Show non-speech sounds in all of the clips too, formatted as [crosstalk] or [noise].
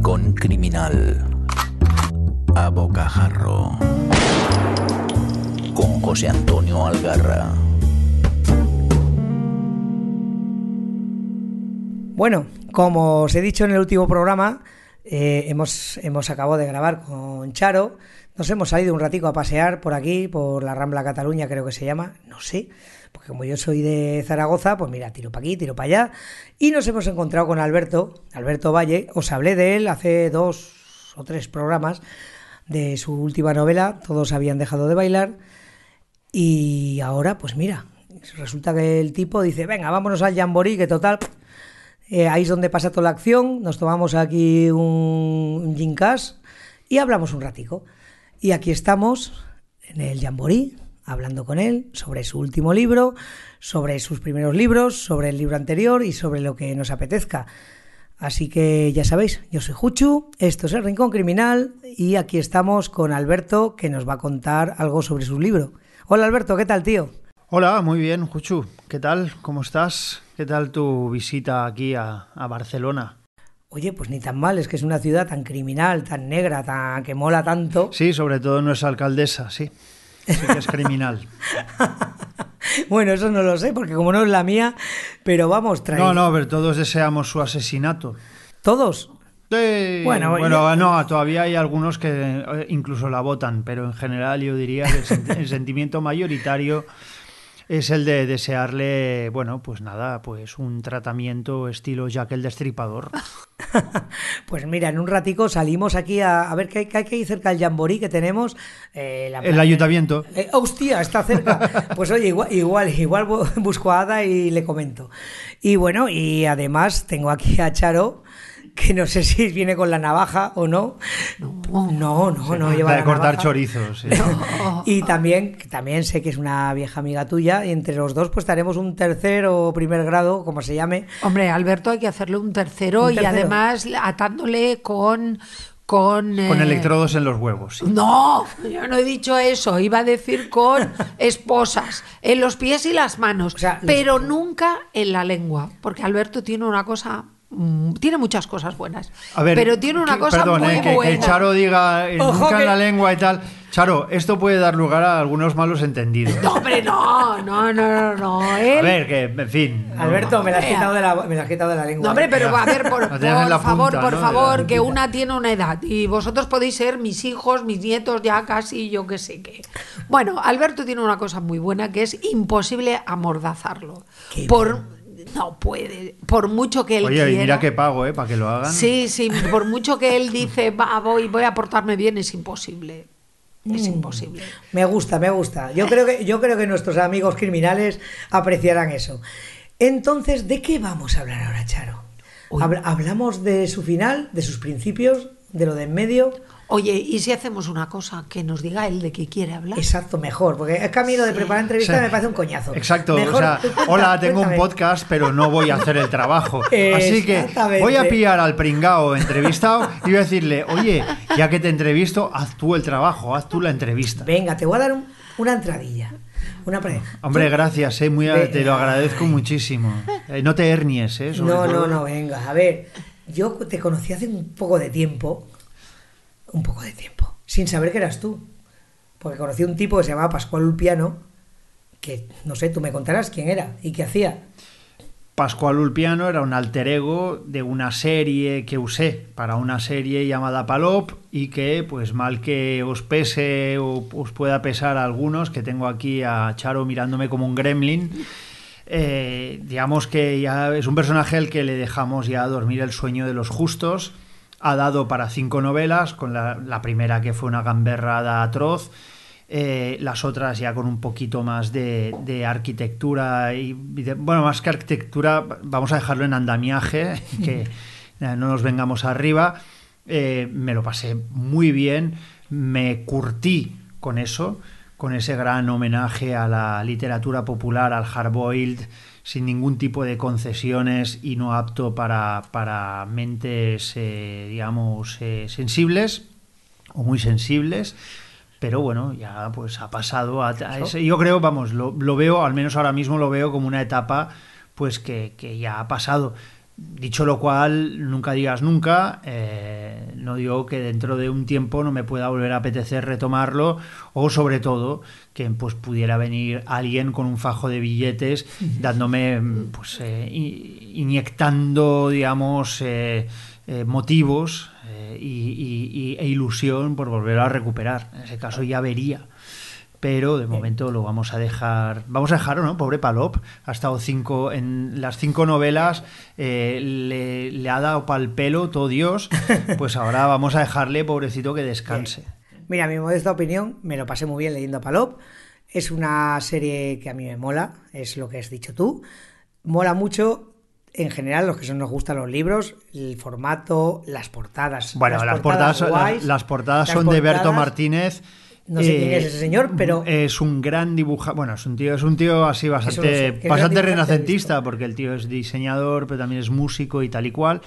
Rincón Criminal. A Bocajarro. Con José Antonio Algarra. Bueno, como os he dicho en el último programa, eh, hemos, hemos acabado de grabar con Charo. Nos hemos salido un ratico a pasear por aquí, por la Rambla Cataluña, creo que se llama, no sé, porque como yo soy de Zaragoza, pues mira, tiro para aquí, tiro para allá. Y nos hemos encontrado con Alberto, Alberto Valle. Os hablé de él hace dos o tres programas de su última novela, Todos habían dejado de bailar. Y ahora, pues mira, resulta que el tipo dice, venga, vámonos al Jamboree, que total, eh, ahí es donde pasa toda la acción, nos tomamos aquí un, un gin cash y hablamos un ratico. Y aquí estamos, en el Jamboree, hablando con él sobre su último libro, sobre sus primeros libros, sobre el libro anterior y sobre lo que nos apetezca. Así que ya sabéis, yo soy Juchu, esto es el Rincón Criminal y aquí estamos con Alberto que nos va a contar algo sobre su libro. Hola Alberto, ¿qué tal tío? Hola, muy bien, Juchu. ¿Qué tal? ¿Cómo estás? ¿Qué tal tu visita aquí a, a Barcelona? Oye, pues ni tan mal, es que es una ciudad tan criminal, tan negra, tan que mola tanto. Sí, sobre todo nuestra alcaldesa, sí. Sí que es criminal. [laughs] bueno, eso no lo sé, porque como no es la mía, pero vamos, trae. No, no, pero todos deseamos su asesinato. ¿Todos? Sí, Bueno, bueno, ya- no, todavía hay algunos que eh, incluso la votan, pero en general yo diría que el sentimiento mayoritario es el de desearle, bueno, pues nada, pues un tratamiento estilo Jack el Destripador. [laughs] Pues mira, en un ratico salimos aquí a, a ver qué, qué hay ahí cerca del Jamboree que tenemos. eh, la El ayuntamiento. Eh, hostia, está cerca. [laughs] Pues oye, igual, igual, igual bu- busco a Ada y le comento. Y bueno, y además tengo aquí a Charo, que no sé si viene con la navaja o no. No, no, no, no lleva La la de cortar navaja. chorizos. sí. [laughs] Y también, que también sé que es una vieja amiga tuya, y entre los dos pues haremos un tercer o primer grado, como se llame. Hombre, Alberto hay que hacerle un tercero, Un y además atándole con... Con, Con eh, electrodos en los huevos. sí. No, yo no he dicho eso. Iba a decir con [laughs] esposas, en los pies y las manos, O sea, los- pero nunca en la lengua, porque Alberto tiene una cosa, tiene muchas cosas buenas, A ver, pero tiene una que- cosa perdón, muy eh, que, que buena. Charo diga eh, Ojo nunca que- en la lengua y tal. Charo, esto puede dar lugar a algunos malos entendidos. No, hombre, no, no, no, no, no. A ver, que, en fin. no. Alberto, me la has quitado de la, me la has quitado de la lengua. No, hombre, pero a ver, por, [laughs] favor, por ¿no? favor, que una tiene una edad y vosotros podéis ser mis hijos, mis nietos, ya casi, yo qué sé qué. Bueno, Alberto tiene una cosa muy buena que es imposible amordazarlo. Qué Por no puede, por mucho que él Oye, y quiera. mira que pago, ¿eh? Para que lo hagan. Sí, sí, por mucho que él dice, va, voy, voy a portarme bien, es imposible. Es Mm. imposible. Me gusta, me gusta. Yo creo que, yo creo que nuestros amigos criminales apreciarán eso. Entonces, ¿de qué vamos a hablar ahora, Charo? ¿Hablamos de su final, de sus principios, de lo de en medio? Oye, ¿y si hacemos una cosa? Que nos diga él de qué quiere hablar. Exacto, mejor, porque es camino de preparar entrevistas Sí. me parece un coñazo. Exacto, Mejor- o sea, [laughs] cuenta- hola, tengo un podcast, pero no voy a hacer el trabajo. [laughs] Así que voy a pillar al pringao entrevistado y voy a decirle, oye, ya que te entrevisto, haz tú el trabajo, haz tú la entrevista. Venga, te voy a dar un- una entradilla. Una pre- Hombre, gracias, eh, muy, te lo agradezco muchísimo. Eh, no te hernies, ¿eh? sobre No, no, no, venga, a ver. Yo te conocí hace un poco de tiempo, un poco de tiempo, sin saber que eras tú. Porque conocí un tipo que se llamaba Pascual Ulpiano, que no sé, tú me contarás quién era y qué hacía. Pascual Ulpiano era un alter ego de una serie que usé para una serie llamada Palop y que, pues mal que os pese o os pueda pesar a algunos, que tengo aquí a Charo mirándome como un gremlin, eh, digamos que ya es un personaje al que le dejamos ya dormir el sueño de los justos. Ha dado para cinco novelas, con la, primera que fue una gamberrada atroz, eh, las otras ya con un poquito más de, arquitectura y, bueno, más que arquitectura, vamos a dejarlo en andamiaje, [laughs] que no nos vengamos arriba. Eh, me lo pasé muy bien, me curtí con eso, con ese gran homenaje a la literatura popular, al hardboiled, sin ningún tipo de concesiones y no apto para, para mentes, eh, digamos, eh, sensibles o muy sensibles. Pero bueno, ya pues ha pasado a, a ese- Yo creo, vamos, lo, lo veo, al menos ahora mismo lo veo como una etapa pues que, que ya ha pasado. Dicho lo cual, nunca digas nunca, eh, no digo que dentro de un tiempo no me pueda volver a apetecer retomarlo o sobre todo que pues pudiera venir alguien con un fajo de billetes dándome, pues eh, inyectando, digamos, eh, motivos y, y- y- e ilusión por volver a recuperar. En ese caso ya vería pero de momento lo vamos a dejar. Vamos a dejarlo, ¿no? Pobre Palop. Ha estado cinco. En las cinco novelas eh, le, le ha dado pal pelo todo Dios. [laughs] Pues ahora vamos a dejarle, pobrecito, que descanse. Mira, mi modesta opinión, me lo pasé muy bien leyendo a Palop. Es una serie que a mí me mola, es lo que has dicho tú. Mola mucho, en general, los que son, nos gustan los libros, el formato, las portadas. Bueno, las, portadas, guays, las, las portadas las son de Berto Martínez. No sé quién Eh, es ese señor, pero- es un gran dibujador. Bueno, es un tío, es un tío así bastante, sé, bastante dibujante, renacentista, porque el tío es diseñador, pero también es músico y tal y cual.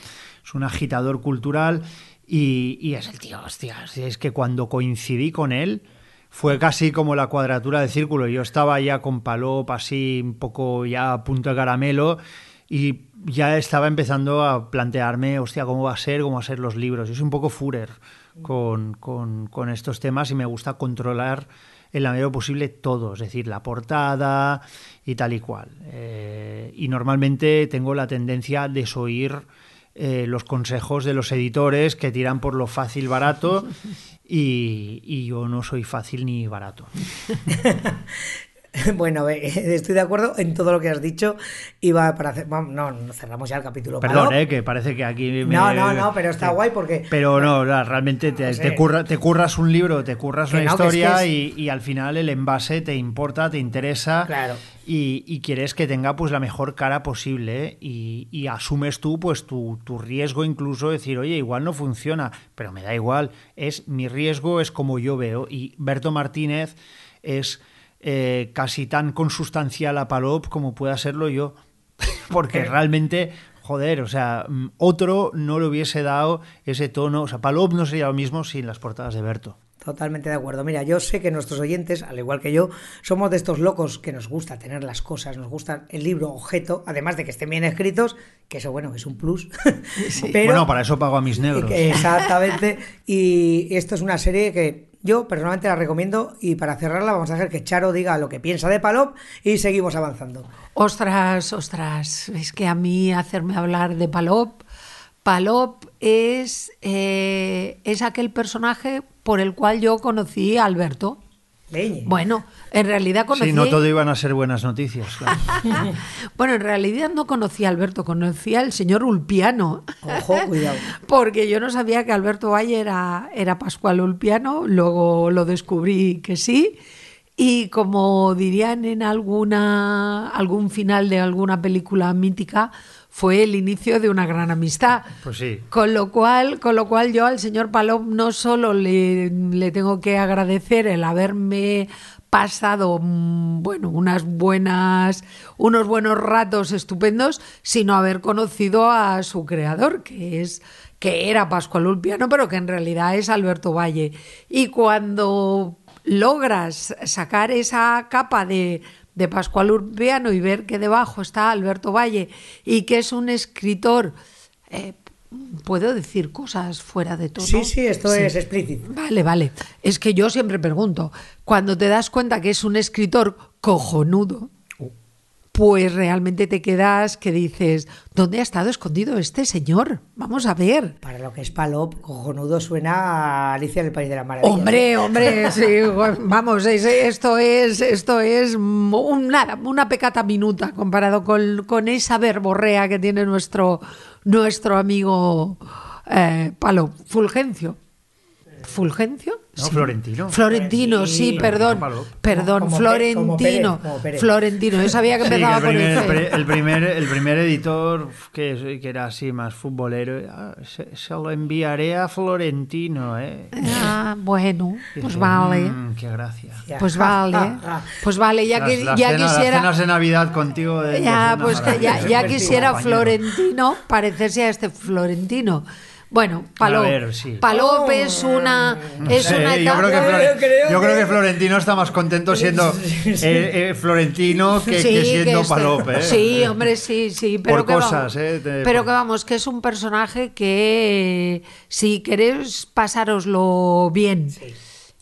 Es un agitador cultural y, y es el tío, hostia, es que cuando coincidí con él fue casi como la cuadratura del círculo. Yo estaba ya con Palop así un poco ya a punto de caramelo y ya estaba empezando a plantearme, hostia, cómo va a ser, cómo va a ser los libros. Yo soy un poco Führer con, con- con estos temas y me gusta controlar en la medida posible todo, es decir, la portada y tal y cual. Eh, y normalmente tengo la tendencia a desoír eh, los consejos de los editores que tiran por lo fácil barato [laughs] y, y yo no soy fácil ni barato. [laughs] [laughs] Bueno, eh, [laughs] estoy de acuerdo en todo lo que has dicho. Iba para hacer. No, no cerramos ya el capítulo. Perdón, eh, que parece que aquí me- No, no, no, pero está guay porque- Pero no, realmente te, No sé. te curra- te curras un libro, te curras Que una no, que es que historia es- y, y al final el envase te importa, te interesa Claro. y, y quieres que tenga pues la mejor cara posible ¿eh? y, y asumes tú pues tu, tu riesgo incluso de decir, oye, igual no funciona, pero me da igual, es mi riesgo es como yo veo y Berto Martínez es eh, casi tan consustancial a Palop como pueda serlo yo, [laughs] porque Eh. realmente joder, o sea, mm, otro no le hubiese dado ese tono, o sea, Palop no sería lo mismo sin las portadas de Berto. Totalmente de acuerdo. Mira, yo sé que nuestros oyentes, al igual que yo, somos de estos locos que nos gusta tener las cosas, nos gusta el libro objeto, además de que estén bien escritos, que eso, bueno, es un plus. [laughs] Pero, bueno, para eso pago a mis negros. Exactamente. [laughs] Y esto es una serie que yo personalmente la recomiendo. Y para cerrarla, vamos a hacer que Charo diga lo que piensa de Palop y seguimos avanzando. Ostras, ostras, es que a mí hacerme hablar de Palop, Palop es, eh, es aquel personaje por el cual yo conocí a Alberto. Leñe. Bueno, en realidad conocí... Sí, no todo iban a ser buenas noticias. claro. [laughs] Bueno, en realidad no conocí a Alberto, conocí al señor Ulpiano. Ojo, cuidado. [laughs] Porque yo no sabía que Alberto Valle era, era Pascual Ulpiano, luego lo descubrí que sí. Y como dirían en alguna algún final de alguna película mítica, fue el inicio de una gran amistad. Pues sí. Con lo cual, con lo cual yo al señor Palop no solo le, le tengo que agradecer el haberme pasado mm, bueno unas buenas unos buenos ratos estupendos sino haber conocido a su creador que es que era Pascual Ulpiano pero que en realidad es Alberto Valle. Y cuando logras sacar esa capa de de Pascual Urbiano y ver que debajo está Alberto Valle y que es un escritor, eh, puedo decir cosas fuera de todo. Sí, sí, esto es explícito. Vale, vale. Es que yo siempre pregunto, cuando te das cuenta que es un escritor cojonudo, pues realmente te quedas que dices, ¿dónde ha estado escondido este señor? Vamos a ver. Para lo que es Palop, cojonudo suena a Alicia en el País de las Maravillas. Hombre, hombre, [laughs] sí, vamos, es- esto es, esto es un- nada, una pecata minuta comparado con, con esa verborrea que tiene nuestro, nuestro amigo eh, Palo Fulgencio. ¿Fulgencio? No, Florentino. Florentino, sí, perdón. Perdón, Como Florentino. como Pérez, como Pérez. Florentino, yo sabía que Sí, que empezaba el, por primer, el primer, el primer editor que, que era así más futbolero, ah, se, se lo enviaré a Florentino, ¿eh? Ah, bueno, pues dije, vale. "Mm, qué gracia. Pues vale, [laughs] pues vale, ya, Las- que, las ya las quisiera... cenas de Navidad contigo. de- Ya, pues que ya, ya quisiera compañero. Florentino parecerse a este Florentino. Bueno, Palop. Sí. Palop es una, es Sí, una yo, etapa- creo que, Flore- Yo creo yo creo que- Florentino está más contento siendo Sí, eh, eh, Florentino que, Sí, que siendo Palop. ¿eh? Sí, hombre, sí, sí. Pero Por que cosas, vamos, ¿eh? de- pero que vamos, que es un personaje que si queréis pasároslo bien,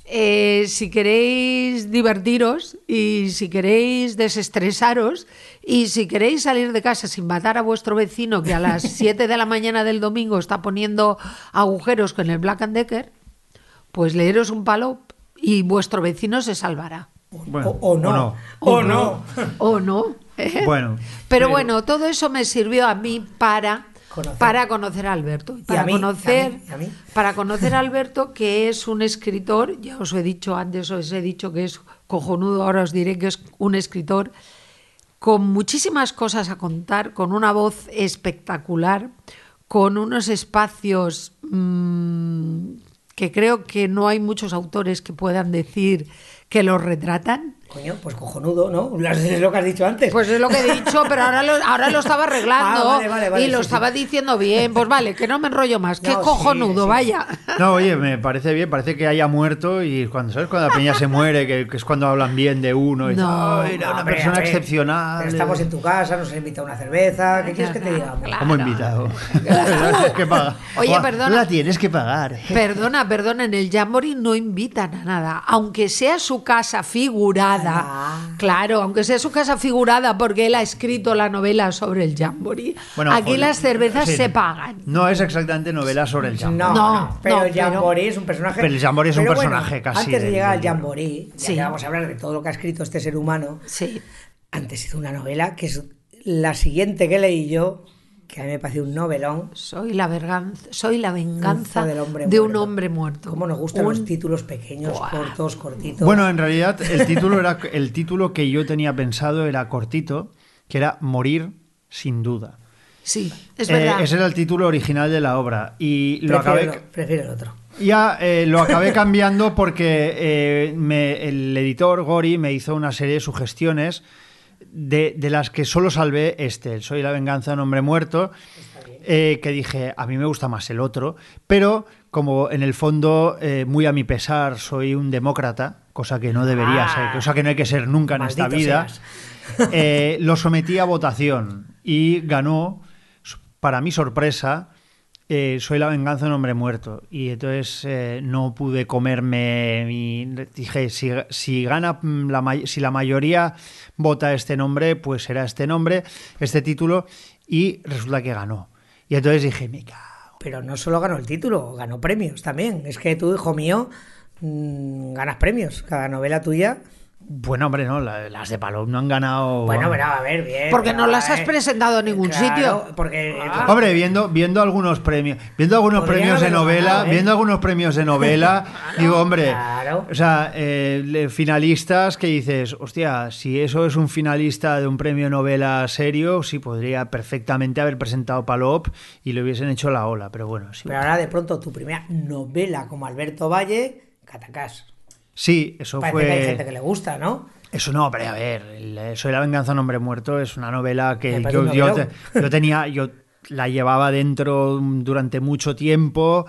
eh, si queréis divertiros y si queréis desestresaros y si queréis salir de casa sin matar a vuestro vecino que a las [laughs] 7 de la mañana del domingo está poniendo agujeros con el Black and Decker, pues leeros un palo y vuestro vecino se salvará. Bueno, o, o no. O no. ¿O no? ¿eh? Bueno, Pero pero- bueno, todo eso me sirvió a mí para Conocer. para conocer a Alberto. Y para a mí, conocer, a mí, y a mí. para conocer a Alberto, que es un escritor, ya os he dicho antes, os he dicho que es cojonudo, ahora os diré que es un escritor con muchísimas cosas a contar, con una voz espectacular, con unos espacios mm, que creo que no hay muchos autores que puedan decir que los retratan. Coño, pues cojonudo, ¿no? Es lo que has dicho antes. Pues es lo que he dicho, pero ahora lo, ahora lo estaba [laughs] arreglando Ah, vale, vale, vale, y lo sí, estaba diciendo bien. Pues vale, que no me enrollo más. Qué No, cojonudo, sí. vaya. No, oye, me parece bien, parece que haya muerto y cuando, ¿sabes? Cuando la peña se muere, que, que es cuando hablan bien de uno y No, "Ay, era una hombre, persona excepcional. Pero estamos en tu casa, nos has invitado a una cerveza. ¿Qué quieres que te digamos? Claro. Como invitado. [laughs] Tienes que pagar. Oye, Buah, perdona. La tienes que pagar. Perdona, perdona, en el Jamboree no invitan a nada, aunque sea su casa figurada. Ah. Claro, aunque sea su casa figurada porque él ha escrito la novela sobre el Jamboree. Bueno, Aquí joder, las cervezas sí. se pagan. No es exactamente novela sobre el Jamboree. No, pero no, el Jamboree es un personaje. Pero el Jamboree es un bueno, personaje casi Antes de llegar al. Jamboree, ya Sí. que vamos a hablar de todo lo que ha escrito este ser humano, Sí. antes hizo una novela que es la siguiente que leí yo, que a mí me pareció un novelón. Soy la, verganza, soy la venganza del hombre de un hombre muerto. Cómo nos gustan Un- los títulos pequeños, Buah. cortos, cortitos. Bueno, en realidad el título era el título que yo tenía pensado era cortito, que era Morir sin duda. Sí, es Eh, verdad. ese era el título original de la obra y lo prefiero, acabé prefiero el otro. ya eh, lo acabé cambiando porque eh, me- el editor Gori me hizo una serie de sugestiones de, de las que solo salvé este, el Soy la venganza de un hombre muerto, eh, que dije, a mí me gusta más el otro, pero como en el fondo, eh, muy a mi pesar, soy un demócrata, cosa que no debería Ah, ser, cosa que no hay que ser nunca en esta vida, eh, lo sometí a votación y ganó, para mi sorpresa, eh, Soy la venganza de un hombre muerto. Y entonces eh, no pude comerme. mi- Dije, si, si gana la, si la mayoría vota este nombre, pues será este nombre, este título. Y resulta que ganó. Y entonces dije, me. Pero no solo ganó el título, ganó premios también. Es que tú, hijo mío, mm, ganas premios. Cada novela tuya. Bueno, hombre, no, la- las de Palop no han ganado. Bueno, bueno, a ver, bien. Porque no las has eh, presentado en ningún claro, sitio. Porque. Hombre, viendo, viendo algunos premios, viendo algunos premios de novela, ganado, ¿eh? viendo algunos premios de novela, [laughs] digo, hombre, Claro. o sea, eh, finalistas que dices, hostia, si eso es un finalista de un premio novela serio, sí podría perfectamente haber presentado Palop y le hubiesen hecho la ola, pero bueno, sí. Pero ahora de pronto tu primera novela como Alberto Valle, Catacás. Sí, eso Parece que hay gente fue. que le gusta, ¿no? Eso no, pero a ver, Soy la venganza de un hombre muerto es una novela que yo, tenía, yo la llevaba dentro durante mucho tiempo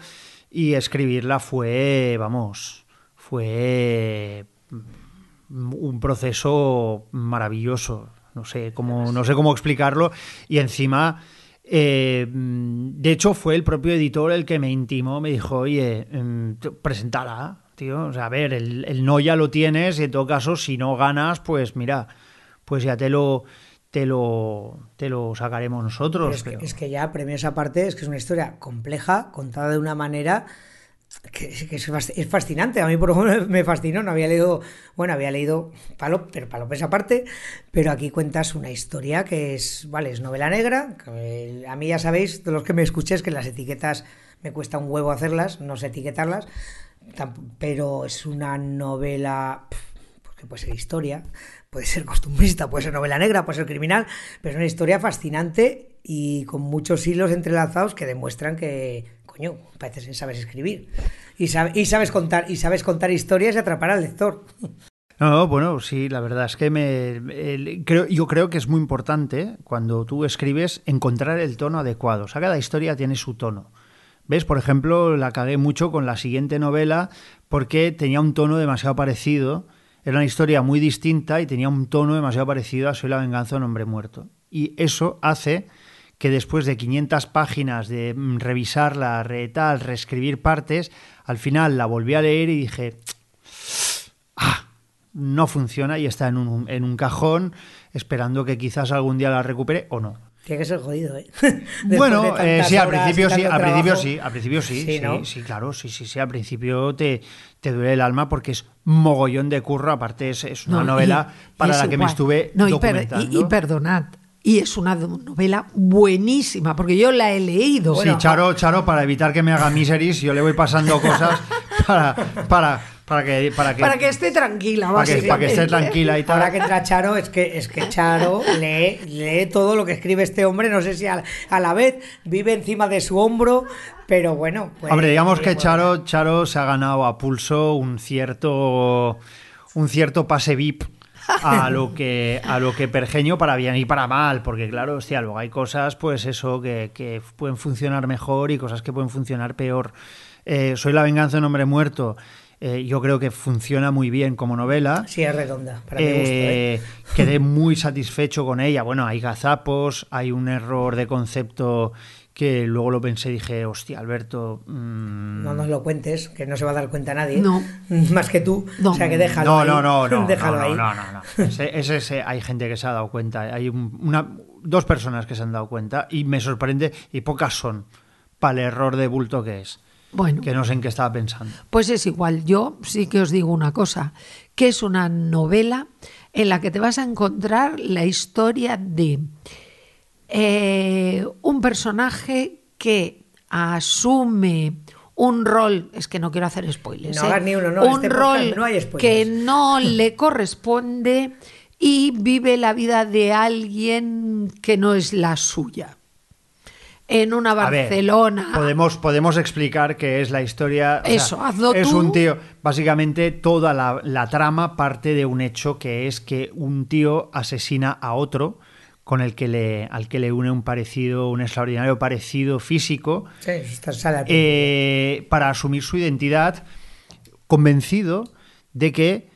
y escribirla fue, vamos, fue mm, un proceso maravilloso. No sé cómo, no sé cómo explicarlo. Y encima, eh, mm, de hecho, fue el propio editor el que me intimó, me dijo, oye, mm, preséntala, tío. O sea, a ver, el, el no ya lo tienes y en todo caso, si no ganas, pues mira, pues ya te lo, te lo, te lo sacaremos nosotros. Pero es, que, es que ya, premios aparte, es que es una historia compleja, contada de una manera que, es- que fascinante. A mí, por ejemplo, [laughs] me fascinó. No había leído, bueno, había leído Palop, pero Palop es aparte, pero aquí cuentas una historia que es, vale, es novela negra. que, a mí ya sabéis, de los que me escuchéis, que las etiquetas me cuesta un huevo hacerlas, no sé etiquetarlas, pero es una novela porque puede ser historia, puede ser costumbrista, puede ser novela negra, puede ser criminal, pero es una historia fascinante y con muchos hilos entrelazados que demuestran que, coño, parece que sabes escribir y, sabe- y sabes contar y sabes contar historias y atrapar al lector. No, no, bueno, sí, la verdad es que me creo, yo creo que es muy importante cuando tú escribes encontrar el tono adecuado. O sea, cada historia tiene su tono. ¿Ves? Por ejemplo, la cagué mucho con la siguiente novela porque tenía un tono demasiado parecido. Era una historia muy distinta y tenía un tono demasiado parecido a Soy la venganza de un hombre muerto. Y eso hace que después de 500 páginas de mm, revisarla, tal, reescribir partes, al final la volví a leer y dije, ah, no funciona y está en un, en un cajón esperando que quizás algún día la recupere o no. Tiene que ser jodido, ¿eh? [laughs] bueno, eh, sí, al principio sí, al principio sí, al principio sí, sí, sí, claro, sí, sí, sí, al principio te, te duele el alma porque es mogollón de curro, aparte es, es una novela para la que me estuve no, documentando. Y, y, perdonad, y es una novela buenísima, porque yo la he leído. sí, Charo, Charo, para evitar que me haga miseries, yo le voy pasando cosas [laughs] para, para, para que, para que, para que esté tranquila, para que, para que esté tranquila y tal. Ahora que entra Charo, es que, es que Charo lee, lee todo lo que escribe este hombre, no sé si a, a la vez vive encima de su hombro, pero bueno. Pues, Hombre, digamos que Charo, Charo se ha ganado a pulso un cierto, un cierto pase VIP a lo que a lo que pergeño para bien y para mal, porque claro, hostia, luego hay cosas, pues eso, que, que pueden funcionar mejor y cosas que pueden funcionar peor. Eh, Soy la venganza de un hombre muerto. Eh, yo creo que funciona muy bien como novela. Sí, es redonda. Para eh, gusto, Quedé muy satisfecho con ella. Bueno, hay gazapos, hay un error de concepto que luego lo pensé y dije, hostia, Alberto... Mmm... No nos lo cuentes, que no se va a dar cuenta nadie. No. [laughs] Más que tú. No. O sea, que déjalo no, ahí. No, no, no. [laughs] déjalo no, ahí. no, no, no. Ese, ese, ese, hay gente que se ha dado cuenta. Hay una, dos personas que se han dado cuenta y me sorprende, y pocas son, para el error de bulto que es. Bueno, que no sé en qué estaba pensando. Pues es igual, yo sí que os digo una cosa, que es una novela en la que te vas a encontrar la historia de eh, un personaje que asume un rol, es que no quiero hacer spoilers, no, ¿eh? ni uno, no, un este rol no hay spoilers. que no le corresponde y vive la vida de alguien que no es la suya en una Barcelona. Ver, podemos, podemos explicar que es la historia. Eso, sea, hazlo Es tú. un tío. Básicamente, toda la, la, trama parte de un hecho que es que un tío asesina a otro con el que le, al que le une un parecido, un extraordinario parecido físico. Sí, eh, para asumir su identidad, convencido de que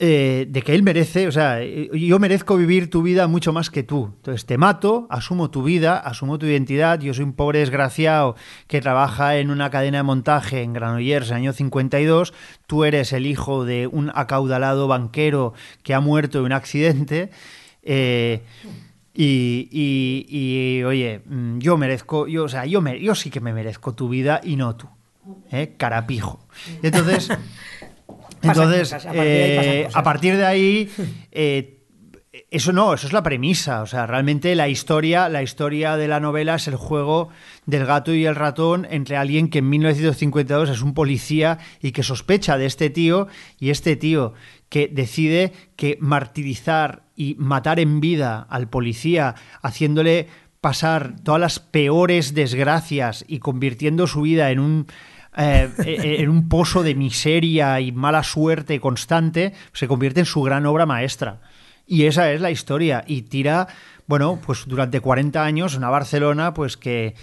eh, de que él merece, o sea, yo merezco vivir tu vida mucho más que tú. Entonces te mato, asumo tu vida, asumo tu identidad. Yo soy un pobre desgraciado que trabaja en una cadena de montaje en Granollers en el año 52. Tú eres el hijo de un acaudalado banquero que ha muerto en un accidente. Eh, y, y, oye, yo merezco, yo, o sea, yo, me, yo sí que me merezco tu vida y no tú. ¿eh? Carapijo. Entonces. [laughs] Entonces, cosas, a, partir eh, a, partir de ahí, eh, eso no, eso es la premisa. O sea, realmente la historia, la historia de la novela es el juego del gato y el ratón entre alguien que en 1952 es un policía y que sospecha de este tío y este tío que decide que martirizar y matar en vida al policía haciéndole pasar todas las peores desgracias y convirtiendo su vida en un eh, en un pozo de miseria y mala suerte constante, se convierte en su gran obra maestra. Y esa es la historia. Y tira, bueno, pues durante 40 años una Barcelona, pues que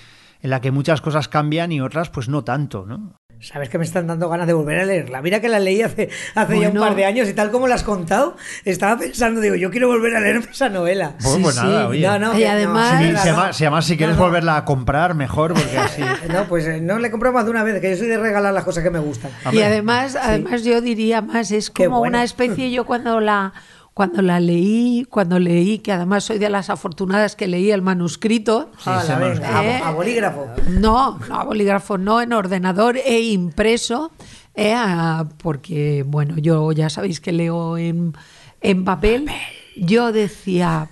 en la que muchas cosas cambian y otras, pues no tanto, ¿no? Sabes que me están dando ganas de volver a leerla. Mira que la leí hace, hace bueno. ya un par de años y tal como la has contado, estaba pensando, digo, yo quiero volver a leerme esa novela. Pues, sí, pues sí. nada, oye. No, no, y además, si, si, además, si, además, si quieres no, volverla a comprar, mejor, porque así. [laughs] No, pues no le he comprado más de una vez, que yo soy de regalar las cosas que me gustan. Y además, además yo diría más, es como bueno. una especie, yo cuando la cuando la leí, cuando leí, que además soy de las afortunadas que leí el manuscrito. Sí, ah, la ¿eh? a, a, bolígrafo. No, no, a bolígrafo no, en ordenador e impreso, eh, porque, bueno, yo ya sabéis que leo en, en papel. Yo decía,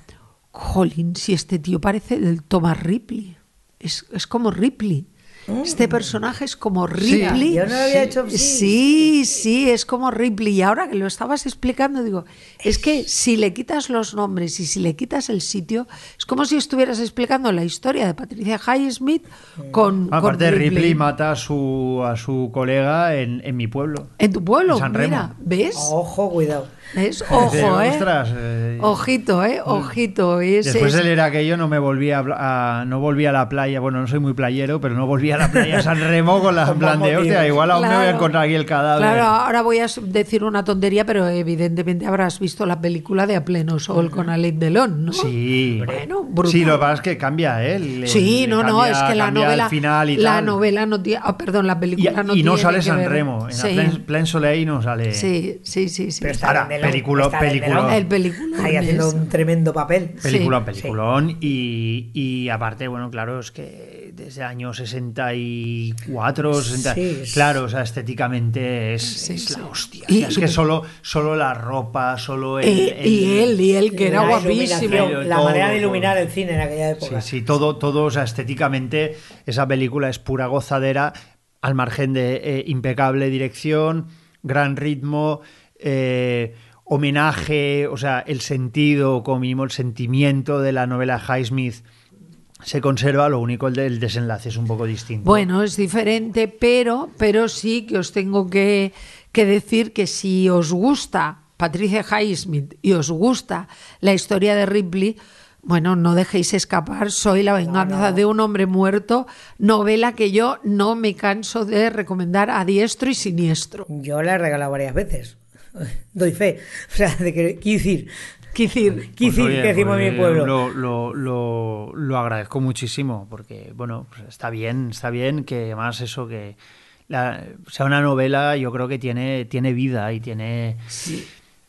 jolín, si este tío parece del Thomas Ripley. Es, es como Ripley. Este personaje es como Ripley. Sí, yo no lo había hecho sí. sí, sí, es como Ripley. Y ahora que lo estabas explicando, digo, es que si le quitas los nombres y si le quitas el sitio, es como si estuvieras explicando la historia de Patricia Highsmith con. Aparte, con Ripley. Ripley. mata a su, a su colega en, en, mi pueblo. ¿En tu pueblo? En San Remo. Mira, ¿Ves? Ojo, cuidado. [laughs] Ojo, ¿eh? Ostras, eh, Ojito, ¿eh? Ojito. Ese Después de leer aquello no me volví a, a- no volví a la playa, bueno, no soy muy playero, pero no volví a la playa San Remo con la [laughs] plan de, hostia, igual aún me voy a encontrar aquí el cadáver. Claro, ahora voy a decir una tontería, pero evidentemente habrás visto la película de A Pleno Sol con Alain Delon, ¿no? Sí. Bueno, brutal. Sí, lo que pasa es que cambia, ¿eh? Le- Sí, le no, no, es que la novela, final y la tal. novela no tiene, ah, perdón, la y, película no y no sale San. Remo, en Sí, Plen Soleil no sale. sí, sí, sí, sí. Pero Alain película. Delon El peliculón Ahí haciendo un tremendo papel. Película, Sí. peliculón. Y, y aparte, bueno, claro, es que desde años 64, 60. Sí, Claro, o sea, estéticamente es, Sí, es sí. la hostia. Y- es que solo, solo la ropa, solo el. Eh, el- y él, y él, que era La guapísimo. La Todo, manera de todo. iluminar el cine en aquella época. Sí, sí, todo, todo, o sea, estéticamente, esa película es pura gozadera, al margen de eh, impecable dirección, gran ritmo, eh, homenaje, o sea, el sentido, como mínimo el sentimiento de la novela Highsmith se conserva, lo único el del desenlace es un poco distinto. Bueno, es diferente, pero, pero sí que os tengo que, que decir que si os gusta Patricia Highsmith y os gusta la historia de Ripley, bueno, no dejéis escapar Soy la venganza de un hombre muerto, novela que yo no me canso de recomendar a diestro y siniestro. Yo la he regalado varias veces. [laughs] Doy fe. O sea, de que decir, Quicir, Pues, oye, que decimos en pues, mi pueblo. Lo, lo- lo- lo agradezco muchísimo, porque, bueno, pues está bien, está bien que además eso que la- sea una novela, yo creo que tiene, tiene vida y tiene.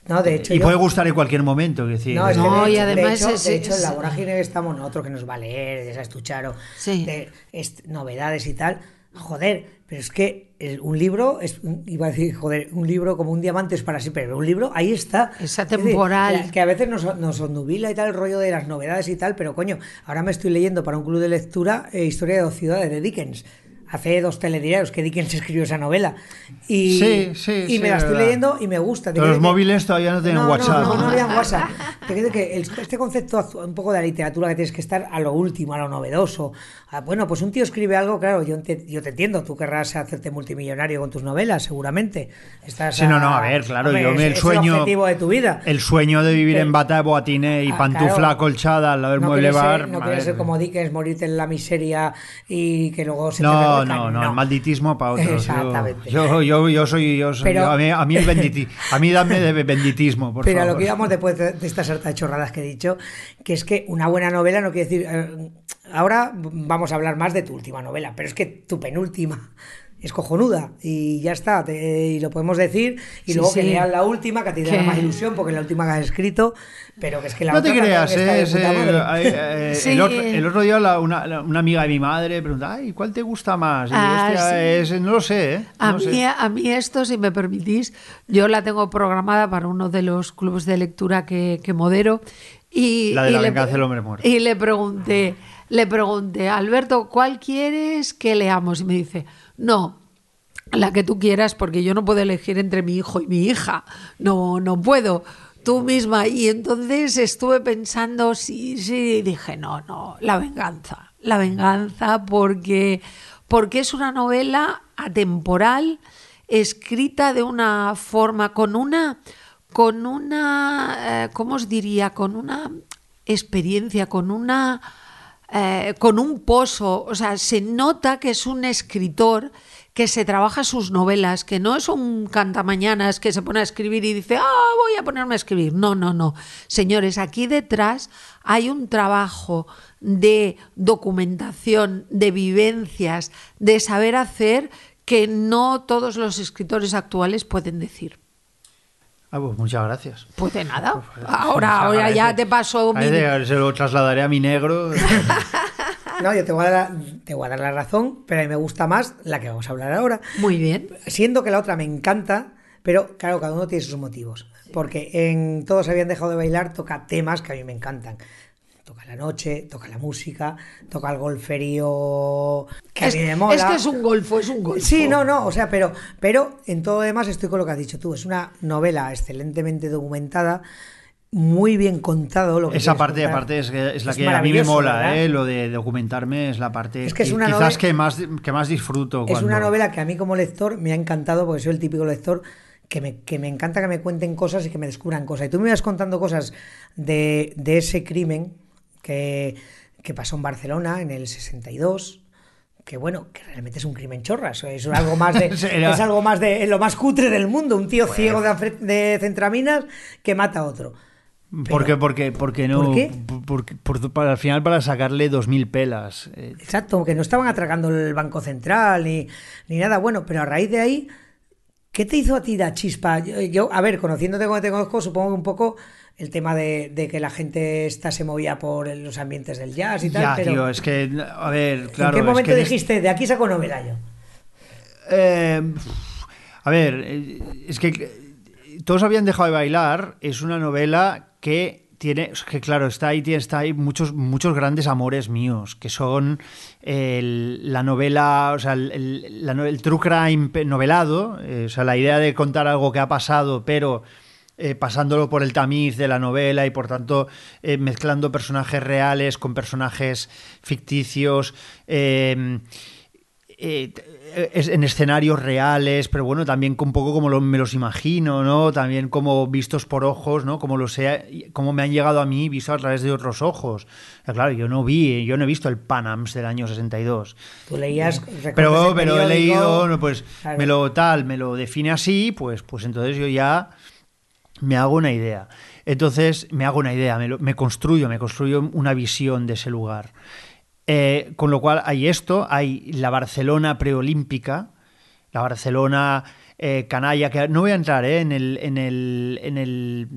No, de hecho, y yo- puede gustar en cualquier momento. es decir, No, es que No, de y de además hecho, es- de hecho, en la vorágine que estamos nosotros que nos va a leer, de esas Tucharo, Sí. de est- novedades y tal, joder, pero es que un libro, es, un- iba a decir, joder, un libro como un diamante es para siempre, pero un libro ahí está. Es decir, atemporal. la- que a veces nos, nos ondubila y tal el rollo de las novedades y tal, pero coño, ahora me estoy leyendo para un club de lectura eh, Historia de dos ciudades de Dickens. Hace dos telediarios que Dickens escribió esa novela. Y, Sí, sí, y sí, me la estoy verdad. leyendo y me gusta. Te Los móviles todavía no tienen no, WhatsApp. No, no, no había WhatsApp. Te decir que el- este concepto un poco de la literatura que tienes que estar a lo último, a lo novedoso. Ah, bueno, pues un tío escribe algo, claro, yo te, yo te entiendo, tú querrás hacerte multimillonario con tus novelas, seguramente. Estás Sí, no, no, a ver, claro, yo me- el es sueño- el objetivo de tu vida. El sueño de vivir Que- en bata de boatine y Ah, pantufla claro. colchada al lado del no mueble bar. ser, no a quieres ser como Dickens, morirte en la miseria y que luego se te No, no, no, el malditismo para otros. Exactamente. Yo, yo, yo soy, yo soy Pero- a, mí, a mí el benditi, a mí dame de benditismo, por Pero a favor. lo que íbamos después de, de esta sarta de chorradas que he dicho, que es que una buena novela no quiere decir. eh, ahora vamos a hablar más de tu última novela, pero es que tu penúltima es cojonuda y ya está, te- y lo podemos decir. Y Sí, luego que sí. leas la última, que a ti te da más ilusión porque es la última que has escrito, pero que es que la No te otra creas, eh, es, eh, [laughs] eh, Sí. el, otro, el otro día la- una, la- una amiga de mi madre pregunta, ay, ¿cuál te gusta más? Y yo, Ah, "Hostia, sí. es- no lo sé, ¿eh? A No mí, sé". a mí esto, si me permitís, yo la tengo programada para uno de los clubes de lectura que, que modero. Y, La de y la le- venganza del hombre muerto. Y le pregunté, le pregunté, Alberto, ¿cuál quieres que leamos? Y me dice, no, la que tú quieras, porque yo no puedo elegir entre mi hijo y mi hija. No, no puedo. Tú misma. Y entonces estuve pensando, sí, sí, y dije, no, no, la venganza. La venganza, porque, porque es una novela atemporal, escrita de una forma, con una, con una, eh, ¿cómo os diría? Con una experiencia, con una, eh, con un pozo. O sea, se nota que es un escritor que se trabaja sus novelas, que no es un cantamañanas que se pone a escribir y dice, ah, voy a ponerme a escribir. No, no, no. Señores, aquí detrás hay un trabajo de documentación, de vivencias, de saber hacer que no todos los escritores actuales pueden decir. Ah, pues muchas gracias. Pues de nada. Se Ahora, ahora ya te paso mi... Se lo trasladaré a mi negro. [laughs] No, yo te voy, a dar, te voy a dar la razón, pero a mí me gusta más la que vamos a hablar ahora. Muy bien. Siendo que la otra me encanta, pero claro, cada uno tiene sus motivos. Porque en Todos habían dejado de bailar toca temas que a mí me encantan. Toca la noche, toca la música, toca el golferío que es, a mí me mola. es que es un golfo, es un golfo. Sí, no, no, o sea, pero, pero en todo lo demás estoy con lo que has dicho tú. Es una novela excelentemente documentada, muy bien contado. Lo que Esa parte, contar. aparte, es, que es la Es que a mí me mola. ¿eh? Lo de documentarme es la parte Es que es una quizás novela- que más, que más disfruto. Es una novela que a mí como lector me ha encantado porque soy el típico lector que me, que me encanta que me cuenten cosas y que me descubran cosas. Y tú me ibas contando cosas de, de ese crimen que, que pasó en Barcelona en el 62 que bueno, que realmente es un crimen chorras, es algo más de, [laughs] es algo más de lo más cutre del mundo, un tío ciego de, de centraminas que mata a otro. Porque, porque, porque no. ¿Por qué? Porque, por- para, al final, para sacarle dos mil pelas. Eh, Exacto, que no estaban atracando el Banco Central ni, ni nada. Bueno, pero a raíz de ahí, ¿qué te hizo a ti la chispa? Yo, yo, a ver, conociéndote como te conozco, supongo que un poco el tema de, de que la gente esta se movía por los ambientes del jazz y tal, ya, pero tío, es que. A ver, claro. ¿en qué es momento que dijiste, de aquí saco novela yo? Eh, a ver, es que todos habían dejado de bailar. Es una novela que tiene, es que claro, está ahí, tiene, está ahí muchos, muchos grandes amores míos, que son el- la novela, o sea, el, el- la no- el true crime novelado, eh, o sea, la idea de contar algo que ha pasado, pero eh, pasándolo por el tamiz de la novela y por tanto eh, mezclando personajes reales con personajes ficticios. eh, eh, en escenarios reales, pero bueno, también un poco como lo- me los imagino, ¿no? También como vistos por ojos, ¿no? Como lo sea, como me han llegado a mí visto a través de otros ojos. Claro, yo no vi, yo no he visto el Panams del año 62. Tú leías... recortes Pero, pero he leído, no, pues claro. me lo tal, me lo define así, pues, pues entonces yo ya me hago una idea. Entonces me hago una idea, me, me construyo, me construyo una visión de ese lugar. Eh, con lo cual hay esto, hay la Barcelona preolímpica, la Barcelona eh, canalla, que no voy a entrar eh, en, el, en, el, en, el,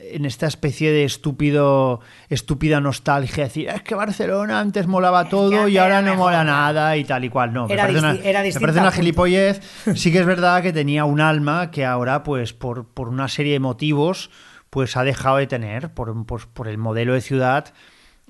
en esta especie de estúpido, estúpida nostalgia, decir, es que Barcelona antes molaba todo y ahora no mejor". mola nada y tal y cual. No, me Era parece, una, era me parece una gilipollez. [laughs] Sí que es verdad que tenía un alma que ahora, pues, por, por una serie de motivos, pues ha dejado de tener, por, por, por el modelo de ciudad,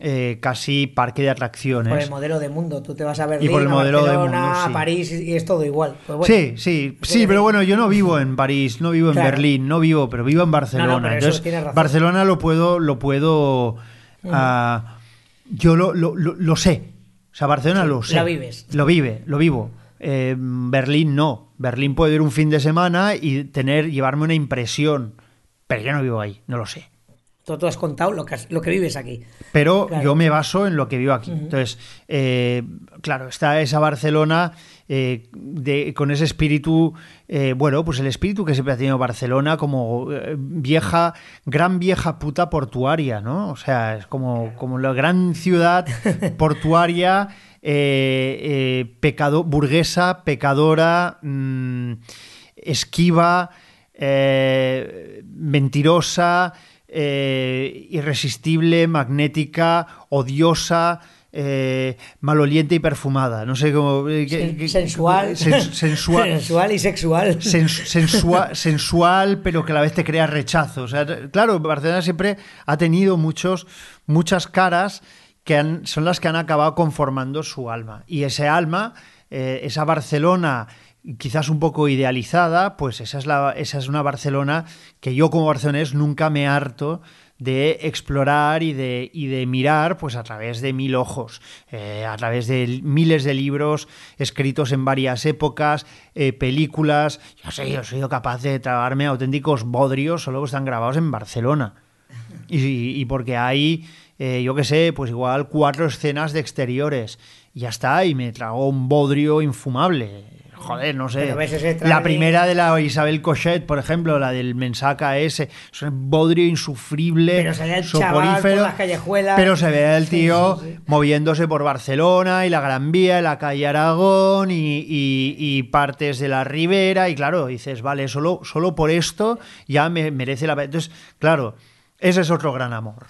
eh, casi parque de atracciones. Por el modelo de mundo, tú te vas a Berlín, por el a modelo de Barcelona, mundo, sí. a París y y es todo igual. Pues bueno, Sí, sí, sí, pero bueno, yo no vivo en París, no vivo en Claro. Berlín, no vivo, pero vivo en Barcelona. Entonces, razón. Barcelona lo puedo, lo puedo, ah, yo lo, lo- lo- lo sé. O sea, Barcelona Sí, lo sé. la vives. Lo vive, lo vivo. Eh, Berlín no. Berlín puede ir un fin de semana y tener, llevarme una impresión, pero yo no vivo ahí, no lo sé. Tú, tú has contado lo que, has- lo que vives aquí. Pero Claro. yo me baso en lo que vivo aquí. Entonces, eh, claro, está esa Barcelona eh, de- con ese espíritu, eh, bueno, pues el espíritu que siempre ha tenido Barcelona como vieja, gran vieja puta portuaria, ¿no? O sea, es como, como la gran ciudad [laughs] portuaria, pecado, burguesa, pecadora, mm, esquiva, mentirosa, eh, irresistible, magnética, odiosa, eh, maloliente y perfumada. No sé cómo. eh, sensual. sen- [laughs] sensual. Sensual y sexual. Sens- sensua- sensual, pero que a la vez te crea rechazo. O sea, claro, Barcelona siempre ha tenido muchos, muchas caras que han- son las que han acabado conformando su alma. Y ese alma, eh, esa Barcelona quizás un poco idealizada, pues esa es, la, esa es una Barcelona que yo como barcelonés nunca me harto de explorar y de, y de mirar pues a través de mil ojos, eh, a través de miles de libros escritos en varias épocas, eh, películas. Yo sé, yo he sido capaz de tragarme auténticos bodrios solo que están grabados en Barcelona. Y, y porque hay, eh, yo qué sé, pues igual cuatro escenas de exteriores. Y ya está, y me trago un bodrio infumable. Joder, no sé. La primera de la Isabel Cochet, por ejemplo, la del mensaca ese, es un bodrio insufrible, Pero se ve el chaval soporífero, por las callejuelas. pero se ve el tío sí, sí. moviéndose por Barcelona y la Gran Vía, y la calle Aragón y, y- y partes de la Ribera y claro, dices, vale, solo, solo por esto ya me merece la pena. Entonces, claro, ese es otro gran amor.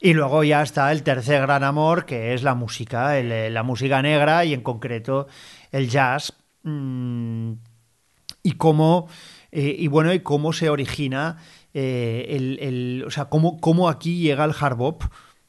Y luego ya está el tercer gran amor, que es la música, el- eh, la música negra y en concreto el jazz. Mm, y cómo eh, y bueno y cómo se origina eh, el, el- o sea cómo, cómo aquí llega el hard bop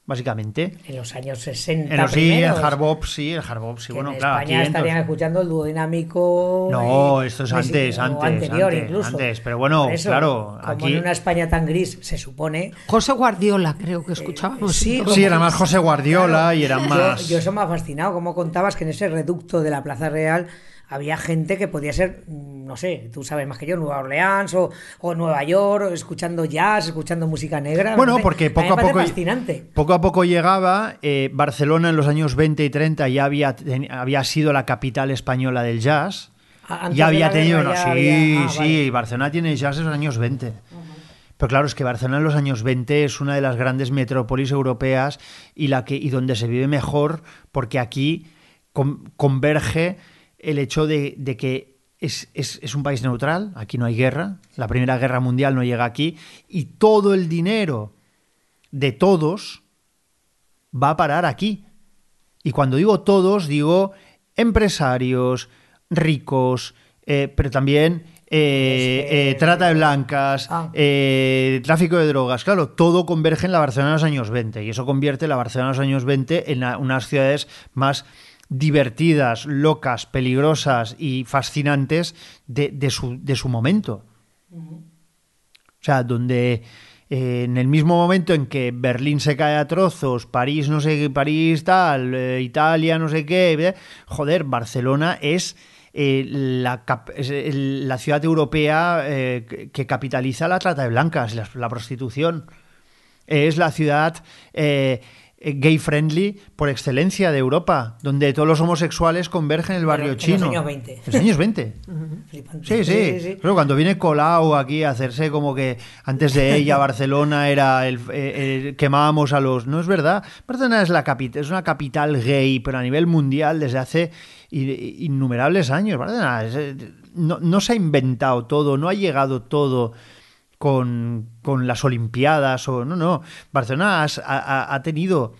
básicamente En los años 60 en los, sí el primeros, hard bop sí el hard bop sí que bueno en claro España aquí estarían entonces- escuchando el dúo dinámico. No, eh, esto es Messi- antes, antes, anterior antes, incluso. antes, pero bueno, eso, claro, Como aquí- en una España tan gris, se supone. José Guardiola, creo que escuchábamos. sí, entonces. sí era más José Guardiola y era Yo- más Yo, eso me ha fascinado, como contabas que en ese reducto de la Plaza Real había gente que podía ser, mm, no sé, tú sabes más que yo, Nueva Orleans o, o Nueva York, escuchando jazz, escuchando música negra. Bueno, porque poco a poco, fascinante. poco a poco llegaba. eh, Barcelona en los años 20 y 30 ya había, había sido la capital española del jazz. A- antes ya había tenido, guerra no, ya sí, había- ah, sí, vale. Barcelona tiene jazz en los años 20. Pero claro, es que Barcelona en los años 20 es una de las grandes metrópolis europeas y, la que, y donde se vive mejor porque aquí con- converge el hecho de, de que es, es- es un país neutral, aquí no hay guerra, la Primera Guerra Mundial no llega aquí y todo el dinero de todos va a parar aquí. Y cuando digo todos, digo empresarios, ricos, eh, pero también eh, eh, trata de blancas, Ah. tráfico de drogas. Claro, todo converge en la Barcelona de los años 20 y eso convierte la Barcelona de los años 20 en la- unas ciudades más divertidas, locas, peligrosas y fascinantes de, de su, de su momento. O sea, donde eh, en el mismo momento en que Berlín se cae a trozos, París no sé qué, París tal, eh, Italia no sé qué, eh, joder, Barcelona es eh, la, la ciudad europea eh, que- que capitaliza la trata de blancas, la, la prostitución. Es la ciudad gay friendly por excelencia de Europa, donde todos los homosexuales convergen en el barrio en los chino. años 20. En los años 20. [laughs] Flipante. Sí, sí. Pero cuando viene Colau aquí a hacerse como que antes de ella Barcelona era el, eh, eh, quemábamos a los. No es verdad. Barcelona es la capital, es una capital gay, pero a nivel mundial desde hace innumerables años. Barcelona es, eh, no, no se ha inventado todo, no ha llegado todo con, con las Olimpiadas o no, no. Barcelona has- ha, ha- tenido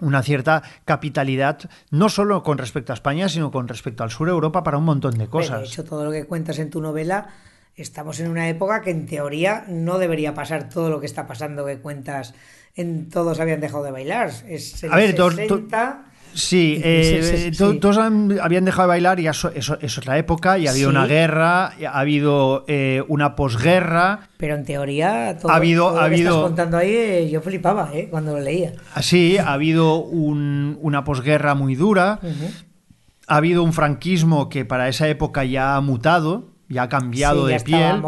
una cierta capitalidad, no solo con respecto a España, sino con respecto al sur de Europa para un montón de cosas. De hecho, todo lo que cuentas en tu novela, estamos en una época que en teoría no debería pasar todo lo que está pasando que cuentas en Todos habían dejado de bailar. Es el A ver, to- to- 60, Sí, Sí, eh, sí, sí, sí. todos habían dejado de bailar y eso, eso, eso es la época, y ha habido Sí. una guerra, ha habido eh, una posguerra, pero en teoría todo, Ha habido- todo ha lo que estás habido- contando ahí, eh, yo flipaba eh, cuando lo leía. así, ha habido un- una posguerra muy dura, ha habido un franquismo que para esa época ya ha mutado, ya ha cambiado Sí, ya de piel,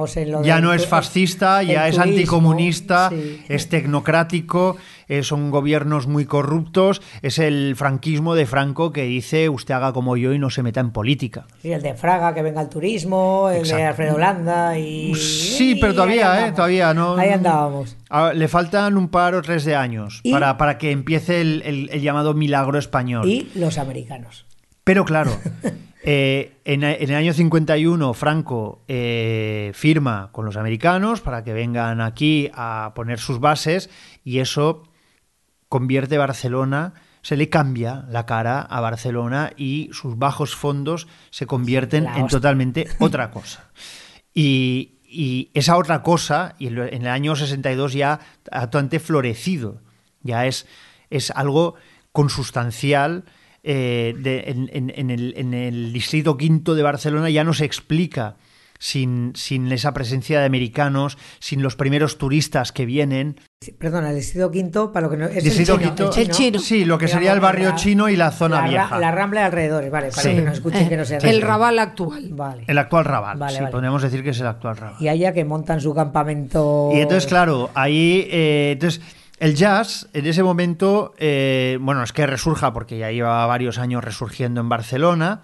ya no es fascista, ya es anticomunista, sí. es tecnocrático, eh, son gobiernos muy corruptos, es el franquismo de Franco que dice usted haga como yo y no se meta en política. Sí, el de Fraga, que venga el turismo, el de. Alfredo Landa y... Sí, y pero todavía, ¿eh? Todavía no. Ahí andábamos. Ah, Le faltan un par o tres de años Y- para, para que empiece el, el- el llamado milagro español. Y los americanos. Pero claro, [laughs] eh, en, en el año 51 Franco eh, firma con los americanos para que vengan aquí a poner sus bases y eso convierte Barcelona, se le cambia la cara a Barcelona y sus bajos fondos se convierten La en hostia. totalmente [laughs] otra cosa. Y, y esa otra cosa, y en el año 62 ya ha totalmente florecido, ya es, es algo consustancial. Eh, de- en, en- en el, en el distrito quinto de Barcelona ya no se explica sin, sin esa presencia de americanos, sin los primeros turistas que vienen. Perdona, el distrito quinto, para lo que no es Distrito el chino, quinto, el chino. Sí, lo que Digamos, sería el barrio la- chino y la zona la, vieja. La rambla de alrededores, vale, para Sí. que nos escuchen que no sea el Raval actual. Vale. El actual Raval, Vale, sí, vale. podríamos decir que es el actual Raval. Y allá que montan su campamento. Y entonces, claro, ahí. eh, entonces, el jazz, en ese momento, eh, bueno, es que resurja porque ya lleva varios años resurgiendo en Barcelona,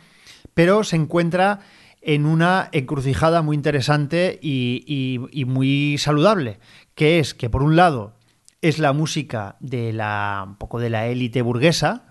pero se encuentra en una encrucijada muy interesante y, y- y muy saludable, que es que, por un lado, es la música de la un poco de la élite burguesa.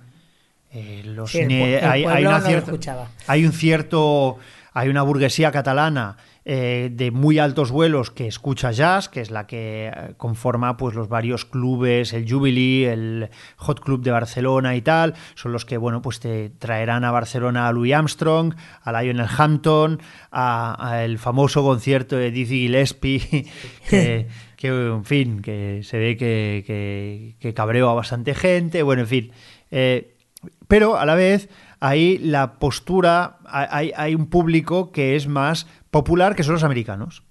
eh, los Sí, el ne- pue- el hay, hay pueblo una no lo cierta- escuchaba. hay un cierto hay una burguesía catalana eh, de muy altos vuelos que escucha jazz, que es la que eh, conforma pues los varios clubes, el Jubilee, el Hot Club de Barcelona y tal, son los que bueno pues te traerán a Barcelona a Louis Armstrong, a Lionel Hampton, a, a el famoso concierto de Dizzy Gillespie, [laughs] que, que, en fin, que se ve que, que, que cabreó a bastante gente, bueno, en fin. eh, pero a la vez ahí la postura, hay, hay un público que es más popular que son los americanos.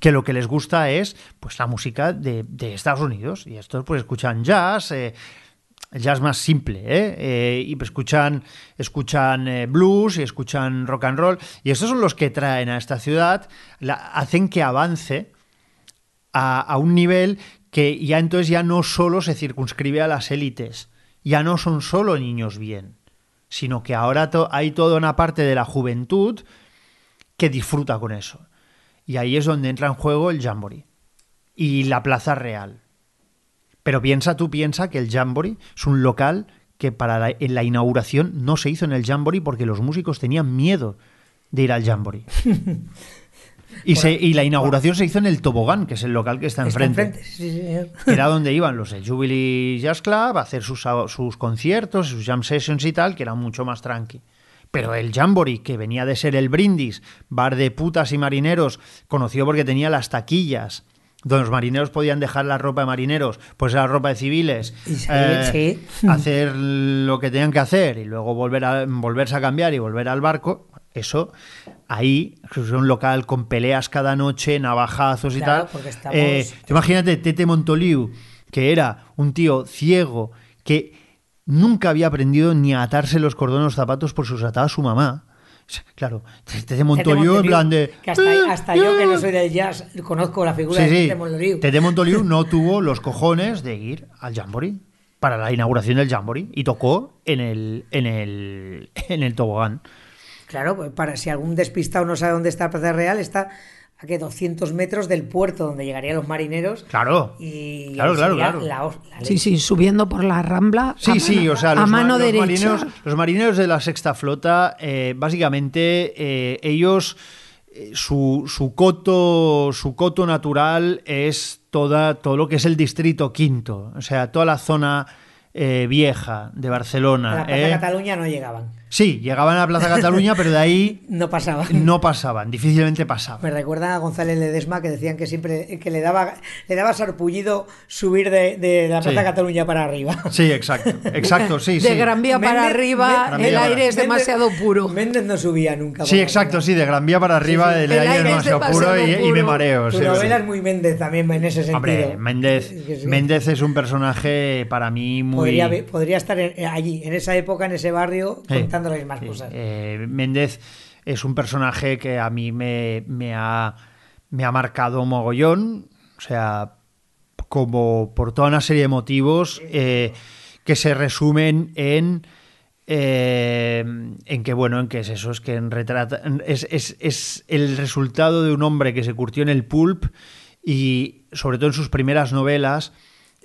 Que lo que les gusta es pues la música de, Estados Unidos. Y estos pues escuchan jazz. eh, jazz más simple, ¿eh? Eh, y escuchan, escuchan eh, blues y escuchan rock and roll, y estos son los que traen a esta ciudad, hacen que avance a, un nivel que ya entonces ya no solo se circunscribe a las élites, ya no son solo niños bien, sino que ahora hay toda una parte de la juventud que disfruta con eso. Y ahí es donde entra en juego el Jamboree y la Plaza Real. Pero piensa, tú piensa que el Jamboree es un local que para la, en la inauguración no se hizo en el Jamboree porque los músicos tenían miedo de ir al Jamboree. [laughs] Y, se, y la inauguración se hizo en el Tobogán, que es el local que está Está enfrente. sí, señor. Era donde iban los Jubilee Jazz Club a hacer sus, sus conciertos, sus jam sessions y tal, que era mucho más tranqui. Pero el Jamboree, que venía de ser el Brindis, bar de putas y marineros, conocido porque tenía las taquillas, donde los marineros podían dejar la ropa de marineros, pues la ropa de civiles, sí, eh, sí. hacer lo que tenían que hacer y luego volver a, volverse a cambiar y volver al barco, eso ahí es un local con peleas cada noche, navajazos y Claro, tal. estamos- Eh, imagínate Tete Montoliu, que era un tío ciego que nunca había aprendido ni a atarse los cordones de los zapatos por sus ataba su mamá. Claro, Tete Montoliu en plan de... Que hasta, "Eh, hasta yo, que eh". no soy del jazz, conozco la figura Sí, de sí. Tete Montoliu. Tete Montoliu no [laughs] tuvo los cojones de ir al Jamboree para la inauguración del Jamboree y tocó en el, en el, en el tobogán. Claro, pues para si algún despistado no sabe dónde está Plaza Real, está a que 200 metros del puerto donde llegarían los marineros. Claro. Y Claro, claro, la la Sí, sí, subiendo por la rambla. Sí, a sí, mano- o sea, a los, ma- mano los marineros, los marineros de la sexta flota, eh, básicamente, eh, ellos, eh, su, su coto, su coto natural es toda, todo lo que es el distrito quinto, o sea, toda la zona eh, vieja de A Barcelona. la Plaza ¿eh? Cataluña no llegaban. Sí, llegaban a la Plaza Cataluña, pero de ahí [laughs] No pasaban. no pasaban, difícilmente pasaban. Me recuerdan a González Ledesma que decían que siempre que le daba le daba sarpullido subir de, de la Plaza Sí. Cataluña para arriba. Sí, exacto, exacto, sí, [laughs] de sí. Gran Vía para Méndez- arriba, Méndez- el aire es Méndez- demasiado puro. Méndez no subía nunca. Sí, exacto, arriba. sí, de Gran Vía para arriba Sí, sí. el, El aire aire es demasiado puro y, me mareo. Tu sí, sí. novela es muy Méndez también en ese sentido. Hombre, Méndez. Méndez es un personaje para mí muy... Podría, estar en- allí, en esa época, en ese barrio, Sí, contando las mismas sí. cosas. Eh, Méndez es un personaje que a mí me, me ha, me ha marcado mogollón, o sea, como por toda una serie de motivos eh, que se resumen en... eh, en que bueno, en que es eso, es que en retrata, es, es, es el resultado de un hombre que se curtió en el pulp y sobre todo en sus primeras novelas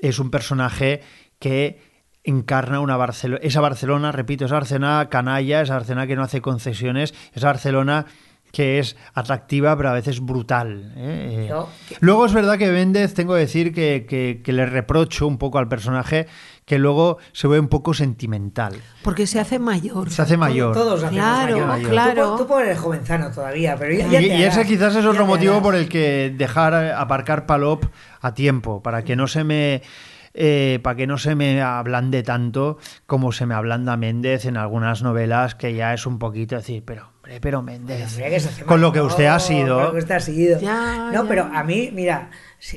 es un personaje que encarna una Barcelona, esa Barcelona, repito, esa Barcelona canalla, esa Barcelona que no hace concesiones, esa Barcelona que es atractiva pero a veces brutal. ¿eh? Yo- Luego es verdad que Méndez, tengo que decir que, que- que le reprocho un poco al personaje que luego se ve un poco sentimental. Porque se hace mayor. Se hace mayor. Todos Claro, mayor. claro. Tú, tú pones jovenzano todavía, pero ya, Y, ya y ese quizás es otro motivo por el que dejar eh, aparcar Palop a tiempo, para que no se me eh, para que no se me ablande tanto como se me ablanda Méndez en algunas novelas, que ya es un poquito decir, pero hombre, pero Méndez, con lo que usted ha con lo sido. que usted ha sido. Ya, no, ya. pero a mí, mira,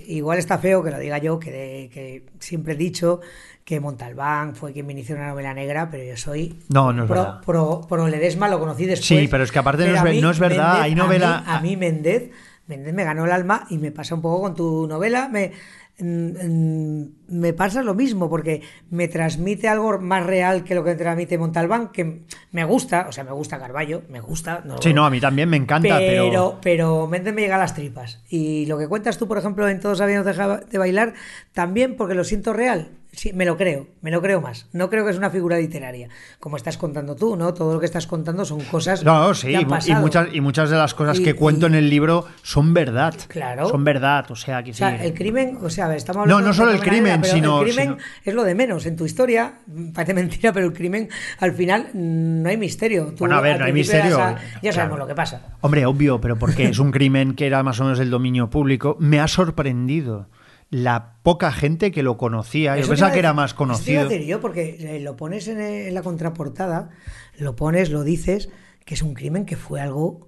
igual está feo que lo diga yo, que, de- que siempre he dicho que Montalbán fue quien me inició una novela negra, pero yo soy No, no es pro, verdad. pro, pro Ledesma, lo conocí después. Sí, pero es que aparte no es a ver- mí no es verdad, Méndez- hay novela- A mí, a mí Méndez, Méndez me ganó el alma y me pasa un poco con tu novela, me, me pasa lo mismo, porque me transmite algo más real que lo que transmite Montalbán, que me gusta, o sea, me gusta Carballo, me gusta. No, Sí, no, a mí también me encanta, pero, pero, pero Méndez me llega a las tripas. Y lo que cuentas tú, por ejemplo, en Todos habíamos dejado de bailar, también porque lo siento real. Sí, me lo creo, me lo creo más. No creo que es una figura literaria, como estás contando tú, ¿no? Todo lo que estás contando son cosas No, sí, que han y, muchas, y muchas de las cosas Y- que cuento y- en el libro son verdad. Claro. Son verdad, o sea, que O sea, sí. el crimen, o sea, estamos No, hablando no de solo el crimen, sino- El crimen sino- es lo de menos. En tu historia, mm, parece [laughs] mentira, pero el crimen, al final, mm, no hay misterio. Tú, Bueno, a ver, no hay misterio. Ya, sa- ya Claro. sabemos lo que pasa. Hombre, obvio, pero porque es un crimen que era más o menos del dominio público. Me ha sorprendido la poca gente que lo conocía. Yo Eso te pensaba que era más eso te iba a conocido. decir yo, porque eh, lo pones en, eh, en la contraportada, lo pones, lo dices, que es un crimen que fue algo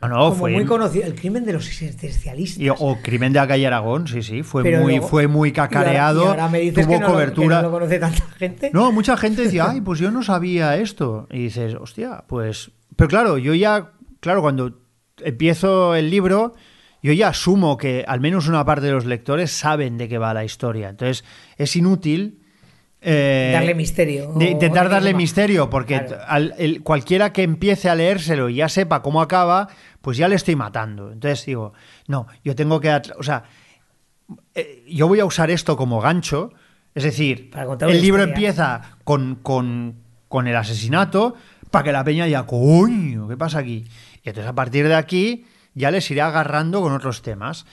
No, no, como fue- muy conocido. El crimen de los existencialistas. Y- o Crimen de la calle Aragón, sí, sí, fue Pero muy, luego- fue muy cacareado, y ahora, y ahora me dices tuvo que no cobertura. que no lo conoce tanta gente. No, mucha gente decía, ay, pues yo no sabía esto. Y dices, hostia, pues. Pero claro, yo ya, claro, cuando empiezo el libro, yo ya asumo que al menos una parte de los lectores saben de qué va la historia. Entonces, es inútil. eh, Darle misterio, de intentar darle misterio, porque Claro. al- el- cualquiera que empiece a leérselo y ya sepa cómo acaba, pues ya le estoy matando. Entonces digo, no, yo tengo que. O sea, eh, yo voy a usar esto como gancho. Es decir, el libro historia. empieza con, con, con el asesinato para que la peña diga, coño, ¿qué pasa aquí? Y entonces a partir de aquí ya les iré agarrando con otros temas.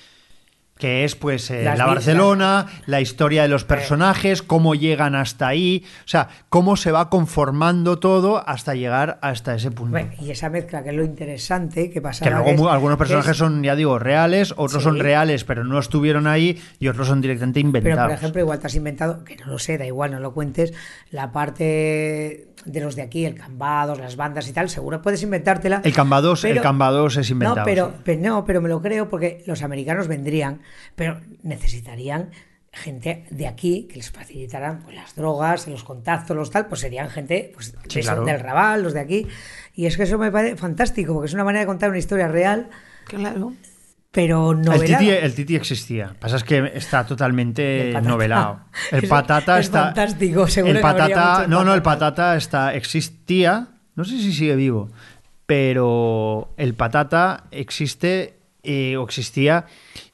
Que es pues eh, la Barcelona, la historia de los personajes, cómo llegan hasta ahí, o sea, cómo se va conformando todo hasta llegar hasta ese punto. Bueno, y esa mezcla, que es lo interesante, que que pasa luego mu- algunos personajes son son, ya digo, reales, otros Sí. son reales, pero no estuvieron ahí, y otros son directamente Pero, inventados. por ejemplo, igual te has inventado, que no lo sé, da igual, no lo cuentes, la parte de los de aquí, el Cambados, las bandas y tal, seguro puedes inventártela. El Cambados, el Cambados es inventado. No, pero, sí. pero no, pero me lo creo porque los americanos vendrían, pero necesitarían gente de aquí que les facilitaran pues, las drogas, los contactos, los tal, pues serían gente pues, Sí, claro. del Raval, los de aquí. Y es que eso me parece fantástico, porque es una manera de contar una historia real, Claro. Pero El novelada. titi, el Titi existía. Pasa es que está totalmente El novelado. [laughs] El patata es está. fantástico, seguro el patata. No, no, el patata está. Existía. No sé si sigue vivo. Pero el patata existe eh, o existía.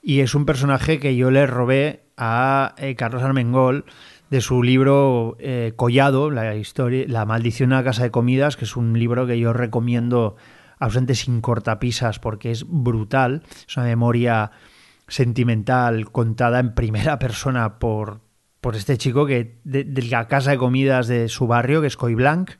Y es un personaje que yo le robé a eh, Carlos Armengol de su libro eh, Collado, la historia, La maldición a la casa de comidas, que es un libro que yo recomiendo ausente sin cortapisas porque es brutal. Es una memoria sentimental contada en primera [laughs] persona por, por este chico que de, la casa de comidas de su barrio, que es Coy Blanc.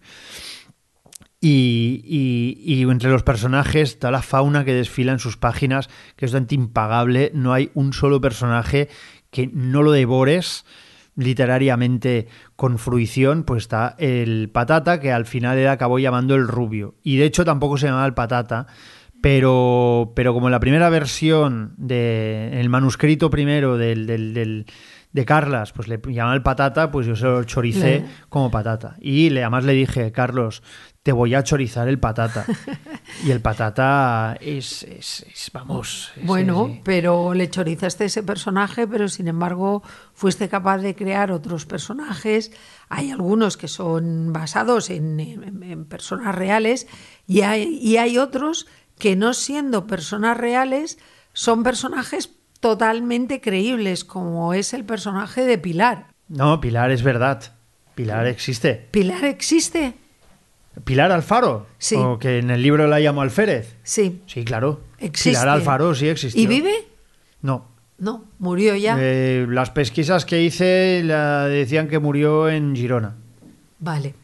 Y, y- y entre los personajes, toda la fauna que desfila en sus páginas, que es bastante impagable, no hay un solo personaje que no lo devores literariamente con fruición, pues está el patata, que al final él acabó llamando el rubio. Y de hecho tampoco se llamaba el patata, pero, pero como en la primera versión de en el manuscrito primero del, del- del- de Carlas, pues le llamaban el patata, pues yo se lo choricé como patata. Y le, además le dije, Carlos, te voy a chorizar el patata. y el patata es, es- es, vamos... es- Bueno, pero le chorizaste ese personaje, pero sin embargo fuiste capaz de crear otros personajes. Hay algunos que son basados en, en- en personas reales y hay, y hay otros que no siendo personas reales son personajes totalmente creíbles, como es el personaje de Pilar. No, Pilar es verdad. Pilar existe. ¿Pilar existe? ¿Pilar Alfaro? Sí. O que en el libro la llamo Alférez. Sí. Sí, claro. Existe. Pilar Alfaro sí existió. ¿Y vive? No. No, murió ya. Eh, las pesquisas que hice la decían que murió en Girona. Vale,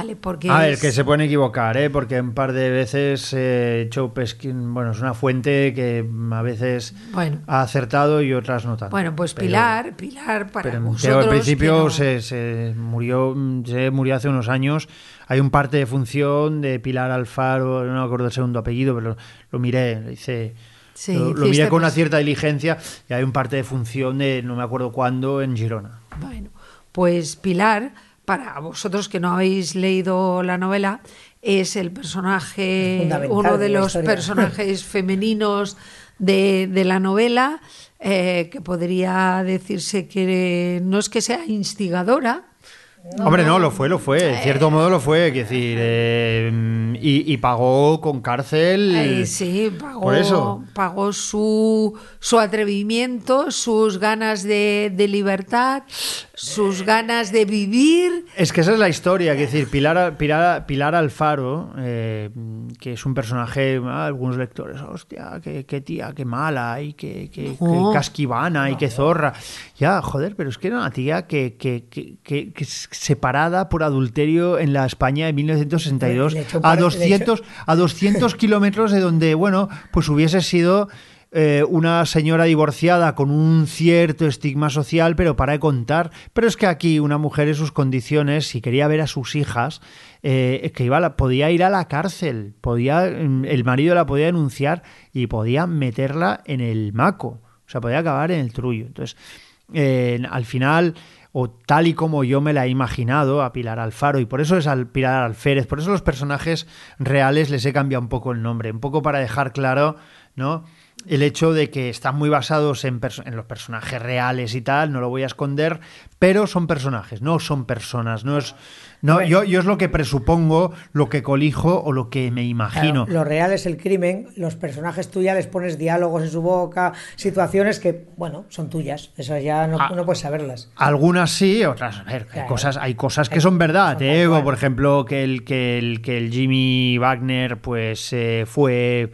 vale, porque... A ver, es- que se pueden equivocar, ¿eh? porque un par de veces he hecho pesquín. Bueno, es una fuente que a veces Bueno. ha acertado y otras no tanto. Bueno, pues Pero- Pilar, Pilar, para Pero, vosotros... al principio se, se murió se murió hace unos años. Hay un parte de función de Pilar Alfaro, no me acuerdo el segundo apellido, pero lo miré, lo hice. Sí, lo, lo miré con una pues- cierta diligencia y hay un parte de función de no me acuerdo cuándo en Girona. Bueno, pues Pilar, para vosotros que no habéis leído la novela, es el personaje, uno de en los historia. personajes [laughs] femeninos de, de la novela, eh, que podría decirse que no es que sea instigadora, Hombre, no, lo fue, lo fue. De cierto modo lo fue. Quiero decir, eh, y, y pagó con cárcel. Eh, sí, pagó, Por eso. pagó su, su atrevimiento, sus ganas de, de libertad, sus ganas de vivir. Es que esa es la historia, es decir, Pilar, Pilar, Pilar Alfaro, eh, que es un personaje, ah, algunos lectores, hostia, qué, qué tía, qué mala, y qué, qué- qué No. casquivana, y qué zorra. Ya, joder, pero es que era una tía que, que, que, que- separada por adulterio en la España de 1962 Le echó un a par- le 200, a 200 [laughs] kilómetros de donde, bueno, pues hubiese sido eh, una señora divorciada con un cierto estigma social, pero para de contar. Pero es que aquí una mujer en sus condiciones, si quería ver a sus hijas, eh, que iba a la- podía ir a la cárcel, podía, mm, el marido la podía denunciar y podía meterla en el maco, o sea, podía acabar en el trullo. Entonces, eh, al final, o tal y como yo me la he imaginado a Pilar Alfaro, y por eso es al Pilar Alférez, por eso los personajes reales les he cambiado un poco el nombre, un poco para dejar claro, ¿no? El hecho de que están muy basados en, en los personajes reales y tal, no lo voy a esconder, pero son personajes, no son personas, no es. No, yo, yo es lo que presupongo, lo que colijo o lo que me imagino. Claro, lo real es el crimen, los personajes tuyas les pones diálogos en su boca, situaciones que, bueno, son tuyas, esas ya no, Ah. no puedes saberlas. Algunas sí, otras. A ver, hay cosas, hay cosas que Hay- son verdad. son te tal digo, cual. por ejemplo, que el, que el, que el Jimmy Wagner, pues eh, fue.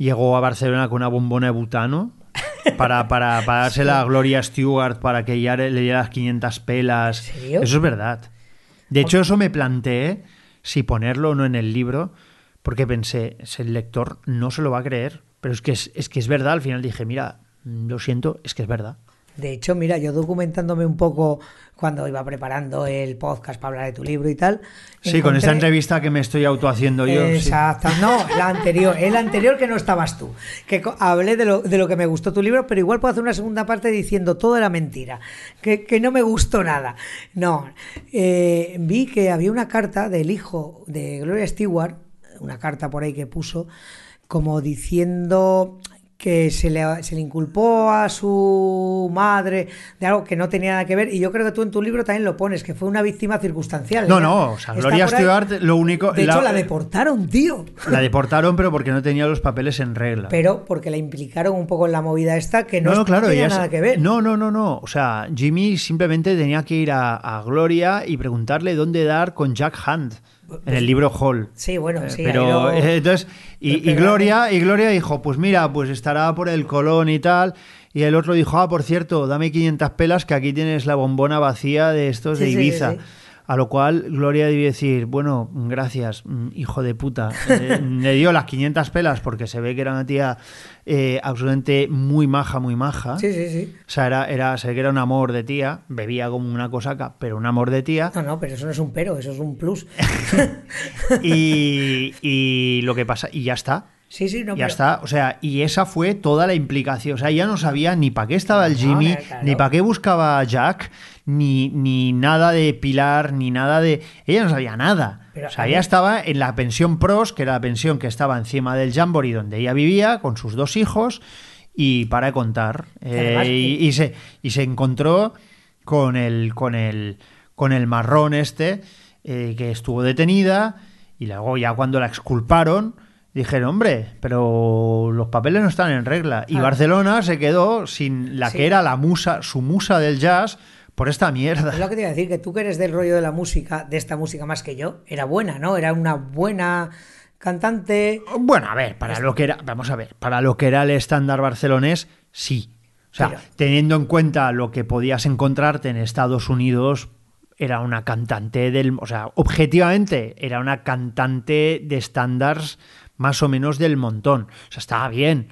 Llegó a Barcelona con una bombona de butano. Para, para, para [laughs] dársela a Gloria Stewart para que ella le diera las 500 pelas. Eso es verdad. De hecho, eso me planteé si ponerlo o no en el libro, porque pensé, el lector no se lo va a creer, pero es que es, es que es verdad. Al final dije, mira, lo siento, es que es verdad. De hecho, mira, yo documentándome un poco cuando iba preparando el podcast para hablar de tu libro y tal. Sí, con esta entrevista que me estoy autohaciendo yo. sí. Exacto, no, la anterior, el anterior que no estabas tú, que hablé de lo, de lo que me gustó tu libro, pero igual puedo hacer una segunda parte diciendo todo era mentira, que, que no me gustó nada. No, eh, vi que había una carta del hijo de Gloria Stewart, una carta por ahí que puso, como diciendo que se le, se le inculpó a su madre de algo que no tenía nada que ver y yo creo que tú en tu libro también lo pones, que fue una víctima circunstancial. No, no, o sea, Gloria. Stewart, lo único. De la, hecho, la deportaron, tío. la deportaron, pero porque no tenía los papeles en regla. Pero porque la implicaron un poco en la movida esta que no, no, no, claro, tenía nada es- que ver. No, no, no, no. O sea, Jimmy simplemente tenía que ir a, a Gloria y preguntarle dónde dar con Jack Hunt en el libro Hall. Sí, bueno, Eh, sí. pero lo- eh, entonces y, pero- Gloria y Gloria dijo pues mira pues estará por el Colón y tal y el otro dijo ah por cierto dame 500 pelas que aquí tienes la bombona vacía de estos Sí, de sí, Ibiza sí. A lo cual Gloria debió decir bueno gracias mm, hijo de puta Eh, [laughs] le dio las 500 pelas porque se ve que era una tía eh, absolutamente muy maja muy maja Sí, sí, sí. o sea era, era se ve que era un amor de tía bebía como una cosaca pero un amor de tía No, no, pero eso no es un pero, eso es un plus. [laughs] y, y lo que pasa y ya está sí, sí, no, ya pero- está, o sea, y esa fue toda la implicación. O sea, ella no sabía ni para qué estaba el Jimmy, no, claro. ni para qué buscaba a Jack, ni, ni nada de Pilar, ni nada de. Ella no sabía nada. Pero o sea, ella estaba en la pensión Pros, que era la pensión que estaba encima del Jamboree donde ella vivía, con sus dos hijos, y para contar. Eh, y, y se, y se encontró con el, con el, con el marrón este, eh, que estuvo detenida, y luego ya cuando la exculparon, dijeron, hombre, pero los papeles no están en regla. Y. Barcelona se quedó sin la Sí. que era la musa, su musa del jazz, por esta mierda. Es lo que te iba a decir, que tú que eres del rollo de la música, de esta música más que yo, era buena, ¿no? Era una buena cantante. Bueno, a ver, para lo que era, vamos a ver, para lo que era el estándar barcelonés, sí. O sea, Pero- teniendo en cuenta lo que podías encontrarte en Estados Unidos, era una cantante del, o sea, objetivamente era una cantante de estándares más o menos del montón. O sea, estaba bien.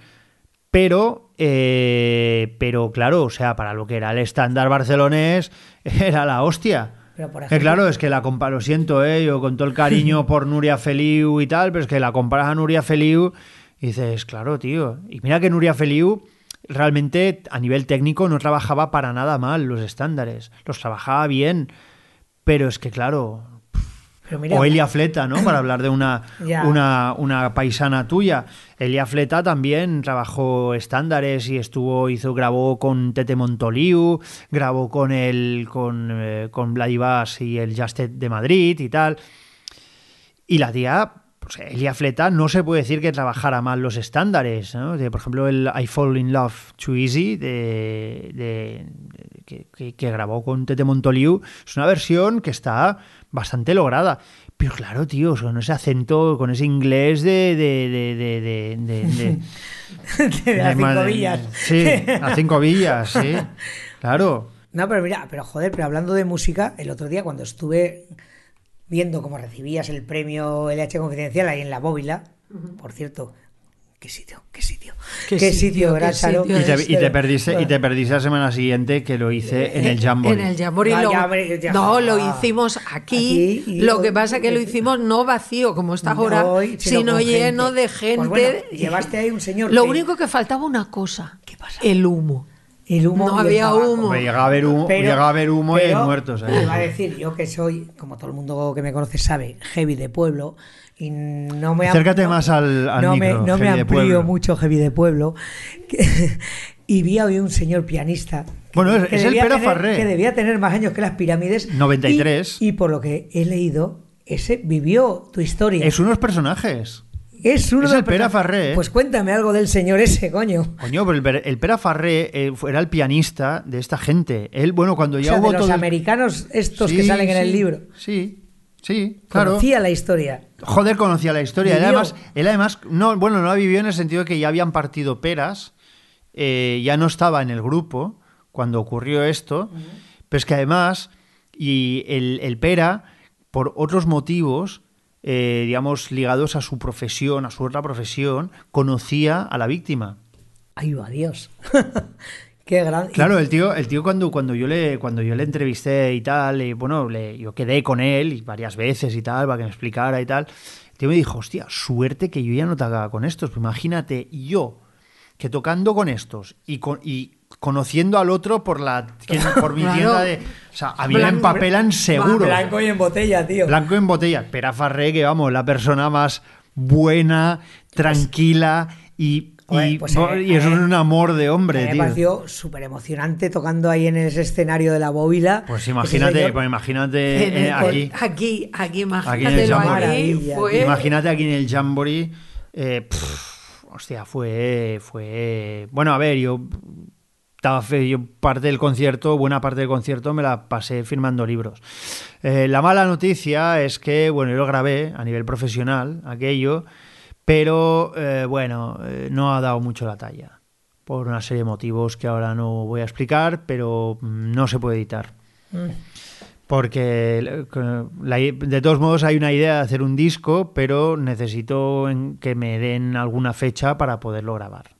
Pero, eh, pero claro, o sea, para lo que era el estándar barcelonés, [laughs] era la hostia. Pero, por Que ejemplo- claro, es que la comparo, lo siento, ¿eh? yo con todo el cariño [laughs] por Nuria Feliu y tal, pero es que la comparas a Nuria Feliu y dices, claro, tío. Y mira que Nuria Feliu realmente a nivel técnico no trabajaba para nada mal los estándares, los trabajaba bien, pero es que claro, Pero mira, o Elia Fleta, ¿no? Para hablar de una, [clears throat] una, una paisana tuya. Elia Fleta también trabajó estándares y estuvo, hizo, grabó con Tete Montoliu, grabó con el, con, eh, con Vladivas y el Justet de Madrid y tal. Y la tía, pues Elia Fleta no se puede decir que trabajara mal los estándares, ¿no? De, por ejemplo, el I Fall in Love Too Easy de, de- de- que, que- que grabó con Tete Montoliu es una versión que está bastante lograda. Pero claro, tío, con ese acento, con ese inglés de... de, de, de, de- de- de- [laughs] de las de- cinco de- villas. Sí, a cinco villas, sí. Claro. No, pero mira, pero joder, pero hablando de música, el otro día cuando estuve viendo cómo recibías el premio LH Confidencial ahí en la bóvila, por cierto, qué sitio, qué sitio. Qué Qué, sitio, sitio Y te, y te Pero- perdiste, y te perdiste la semana siguiente que lo hice en el Jamboree. En el Jamboree Ah, lo- ya, ya. no, lo hicimos aquí. Aquí y- lo que pasa que lo hicimos no vacío como está ahora, No, y- sino, con lleno gente. de gente. Pues bueno, llevaste ahí un señor Lo que- único que faltaba una cosa. ¿Qué pasa? El humo. El humo No y el había humo. Hombre, llega a haber humo, Pero- llega a haber humo y hay pero, muertos. ahí. te Iba a decir, yo que soy, como todo el mundo que me conoce sabe, heavy de pueblo. Y no me Acércate no- más al- al no micro, me, no me amplío mucho heavy de pueblo. que- [laughs] y vi hoy un señor pianista. que- Bueno, es- que es el tener- Farré. Que debía tener más años que las pirámides. 93. Y, y por lo que he leído, ese vivió tu historia. Es unos personajes. Es uno es de el perso- Farré, ¿eh? Pues cuéntame algo del señor ese, coño. Coño, pero el, el Pera Farré eh, era el pianista de esta gente. Él, bueno, cuando O ya sea, hubo de los todo americanos estos que Sí, salen en el libro. Sí, sí, claro. Conocía la historia. Joder, conocía la historia. Él además, él además, no, bueno, no la vivió en el sentido de que ya habían partido peras, eh, ya no estaba en el grupo cuando ocurrió esto, pero es que además, y el, el pera, por otros motivos, eh, digamos, ligados a su profesión, a su otra profesión, conocía a la víctima. Ay, va, Dios. [laughs] Qué gran. Claro, el tío, el tío cuando, cuando yo le cuando yo le entrevisté y tal, y bueno, le- yo quedé con él y varias veces y tal, para que me explicara y tal. El tío me dijo, hostia, suerte que yo ya no te haga con estos. Pues imagínate, yo, que tocando con estos y, con, y conociendo al otro por la que- por mi [laughs] tienda de. O sea, a mí me empapelan seguro. Blanco y en botella, tío. Blanco en botella. Pera Farré, que vamos, la persona más buena, tranquila y, Joder, y, pues, eh, y eso eh, es un amor de hombre, me tío. pareció súper emocionante tocando ahí en ese escenario de la bóvila. Pues imagínate, pues imagínate [laughs] eh, aquí. aquí, aquí, en el imagínatelo Jamboree. ahí. Maravilla, Fue, Imagínate aquí en el Jamboree. eh, pff, hostia, fue. fue. Bueno, a ver, yo. Estaba fe, yo parte del concierto, buena parte del concierto me la pasé firmando libros. Eh, la mala noticia es que, bueno, yo lo grabé a nivel profesional, aquello, pero eh, bueno, eh, no ha dado mucho la talla. Por una serie de motivos que ahora no voy a explicar, pero mm, no se puede editar. Mm. Porque la- de todos modos hay una idea de hacer un disco, pero necesito en- que me den alguna fecha para poderlo grabar.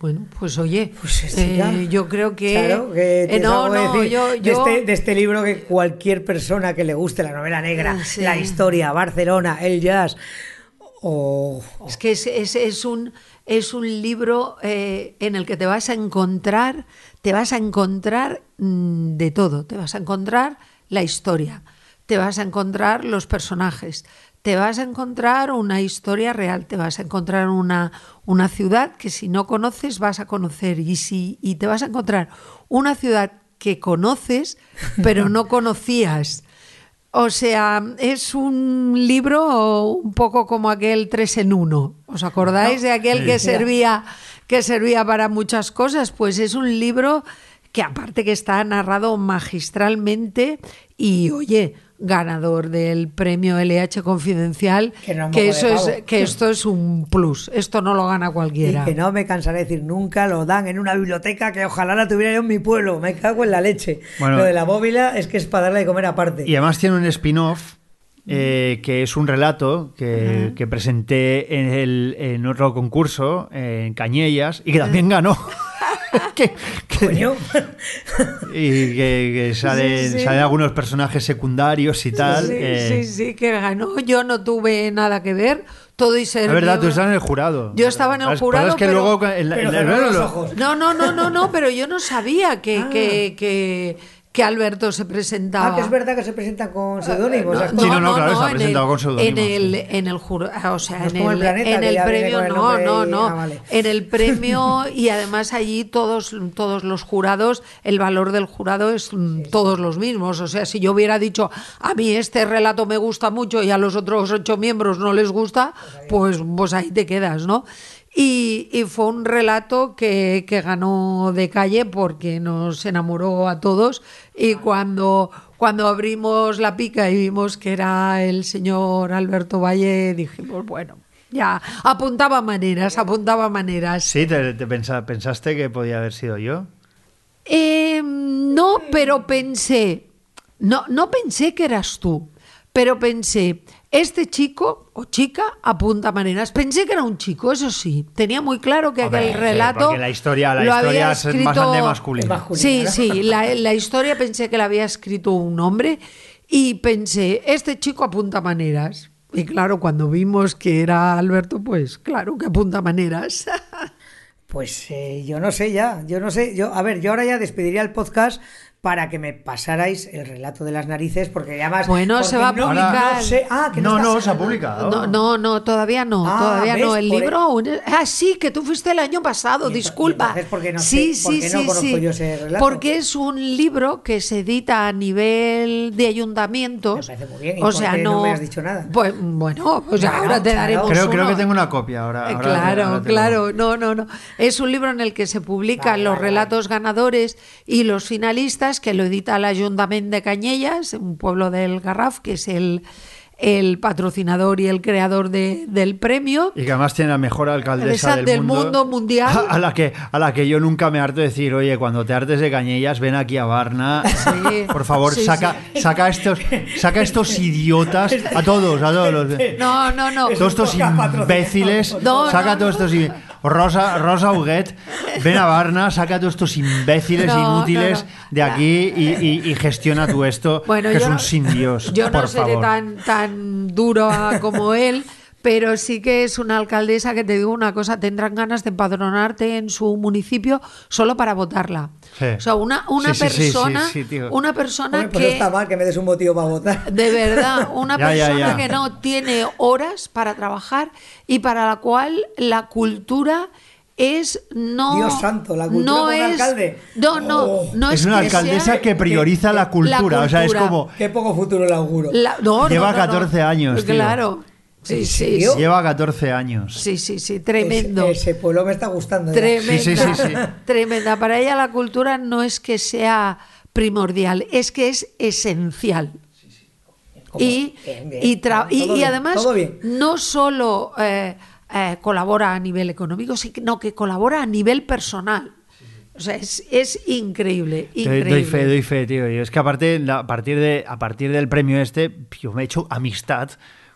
Bueno, pues oye, Pues este ya. eh, yo creo que... Claro, que eh, no, no, decir yo... de, este, de este libro que cualquier persona que le guste la novela negra, Sí. la historia, Barcelona, el jazz, o... Es que es, es- es un, es un libro eh, en el que te vas a encontrar, te vas a encontrar mm, de todo. Te vas a encontrar la historia, te vas a encontrar los personajes, te vas a encontrar una historia real, te vas a encontrar una, una ciudad que si no conoces vas a conocer y, si, y te vas a encontrar una ciudad que conoces pero no [laughs] conocías. O sea, es un libro un poco como aquel tres en uno. ¿Os acordáis de aquel que servía, que servía para muchas cosas? Pues es un libro que aparte que está narrado magistralmente y oye, ganador del premio LH Confidencial, Que no es que moco eso es que esto es un plus, esto no lo gana Y cualquiera. que no me cansaré de decir nunca, lo dan en una biblioteca que ojalá la tuviera yo en mi pueblo. Me cago en la leche. Bueno. lo de la bóvila es que es para darle de comer aparte. Y además tiene un spin-off eh, que es un relato que, que presenté en, el, en otro concurso, en Cañellas, y que también ganó. [laughs] [laughs] que, que- Coño. y que, que salen, Sí, sí. salen algunos personajes secundarios y tal. Sí, eh, sí, sí, que ganó. Yo no tuve nada que ver. Todo y ser. Es verdad, tú estabas en el jurado. Yo estaba en el jurado, es que pero- luego en la- Pero en la- cerró los lo- ojos. No, no, no, no, no, pero yo no sabía que, Ah. que, que, Alberto se presentaba. Ah, que es verdad que se presentan con seudónimos. No, esas Sí, no, no, claro, está en presentado el- con seudónimos, En el, sí. en el jurado, o sea, No en el el, Planeta, en el premio, no, no, no. ah, vale. En el premio [laughs] y además allí todos, todos los jurados, el valor del jurado es mm, todos los mismos. O sea, si yo hubiera dicho, a mí este relato me gusta mucho y a los otros ocho miembros no les gusta, pues, pues ahí te quedas, ¿no? Y, y fue un relato que, que ganó de calle porque nos enamoró a todos y cuando, cuando abrimos la pica y vimos que era el señor Alberto Valle, dijimos, bueno, ya, apuntaba maneras, apuntaba maneras. Sí, te, te pensa- pensaste que podía haber sido yo. Eh, no, pero pensé, no, no pensé que eras tú, pero pensé, Este chico o chica apunta maneras. Pensé que era un chico, eso sí. Tenía muy claro que Hombre, aquel relato. la historia- la lo historia había es escrito- bastante masculina. Es masculina. Sí, sí. La, la historia pensé que la había escrito un hombre y pensé, este chico apunta maneras. Y claro, cuando vimos que era Alberto, pues claro que apunta maneras. [laughs] Pues eh, yo no sé ya, yo no sé, yo, a ver, yo ahora ya despediría el podcast para que me pasarais el relato de las narices, porque ya más... Bueno, porque se va a no- publicar. no sé- ah, que no, No, no, se ha publicado. No, no, no, todavía no, Ah, todavía no. ¿ves? El Por libro e- aún es- Ah, sí, que tú fuiste el año pasado, Y disculpa. y entonces, ¿por qué no sí, sé- sí, no sí, conozco sí. yo ese relato? Porque es un libro que se edita a nivel de ayuntamientos. Me parece muy bien, ¿y O sea, no no. me has dicho nada? Pues bueno, pues Bueno, ahora te claro. daremos Creo, creo que tengo una copia ahora. Ahora- claro, ahora claro, no, no, no. Es un libro en el que se publican Vale, los vale, relatos ganadores y los finalistas, que lo edita el Ayuntamiento de Cañellas, un pueblo del Garraf, que es el, el patrocinador y el creador de- del premio. Y que además tiene la mejor alcaldesa Esa del, del mundo mundial. A, [laughs] a la que, a la que yo nunca me harto de decir, oye, cuando te hartes de cañellas, ven aquí a Varna. Sí. [laughs] Por favor, Sí, saca, saca estos, saca estos idiotas, a todos, a todos los. No, no, no. Todos estos imbéciles, No, saca no, todos no. estos. im- Rosa, Rosa Huguet, ven a Varna, saca todos estos imbéciles No, inútiles no, no. de aquí y, y- y gestiona tú esto, Bueno, que es un sin Dios. Yo no seré favor. tan, tan dura como él, pero sí que es una alcaldesa que te digo una cosa, tendrán ganas de empadronarte en su municipio solo para votarla. Sí. O sea, una, una Sí, sí, sí, sí, persona, sí, una persona pues que está mal que me des un motivo para votar. de verdad, una [laughs] Ya, persona ya. que no tiene horas para trabajar y para la cual la cultura es no Dios santo, la cultura no es alcalde. no no Oh. no es es, una que alcaldesa sea- que prioriza la cultura, o sea, es como Qué poco futuro le auguro. la- no, no, Lleva no, no. 14 años, tío. claro sí ¿En sí sí, lleva 14 años. sí sí sí tremendo Ese, ese pueblo me está gustando. Tremenda, Sí, sí, sí, sí. [laughs] tremenda. Para ella la cultura no es que sea primordial, es que es esencial. Como- Y, bien, bien. y, tra- y- Todo y bien, además bien. no solo eh, eh, colabora a nivel económico, sino que colabora a nivel personal. O sea, es, es increíble, increíble. doy fe, doy fe, tío. Y es que aparte, a partir, de, a partir del premio este, yo me he hecho amistad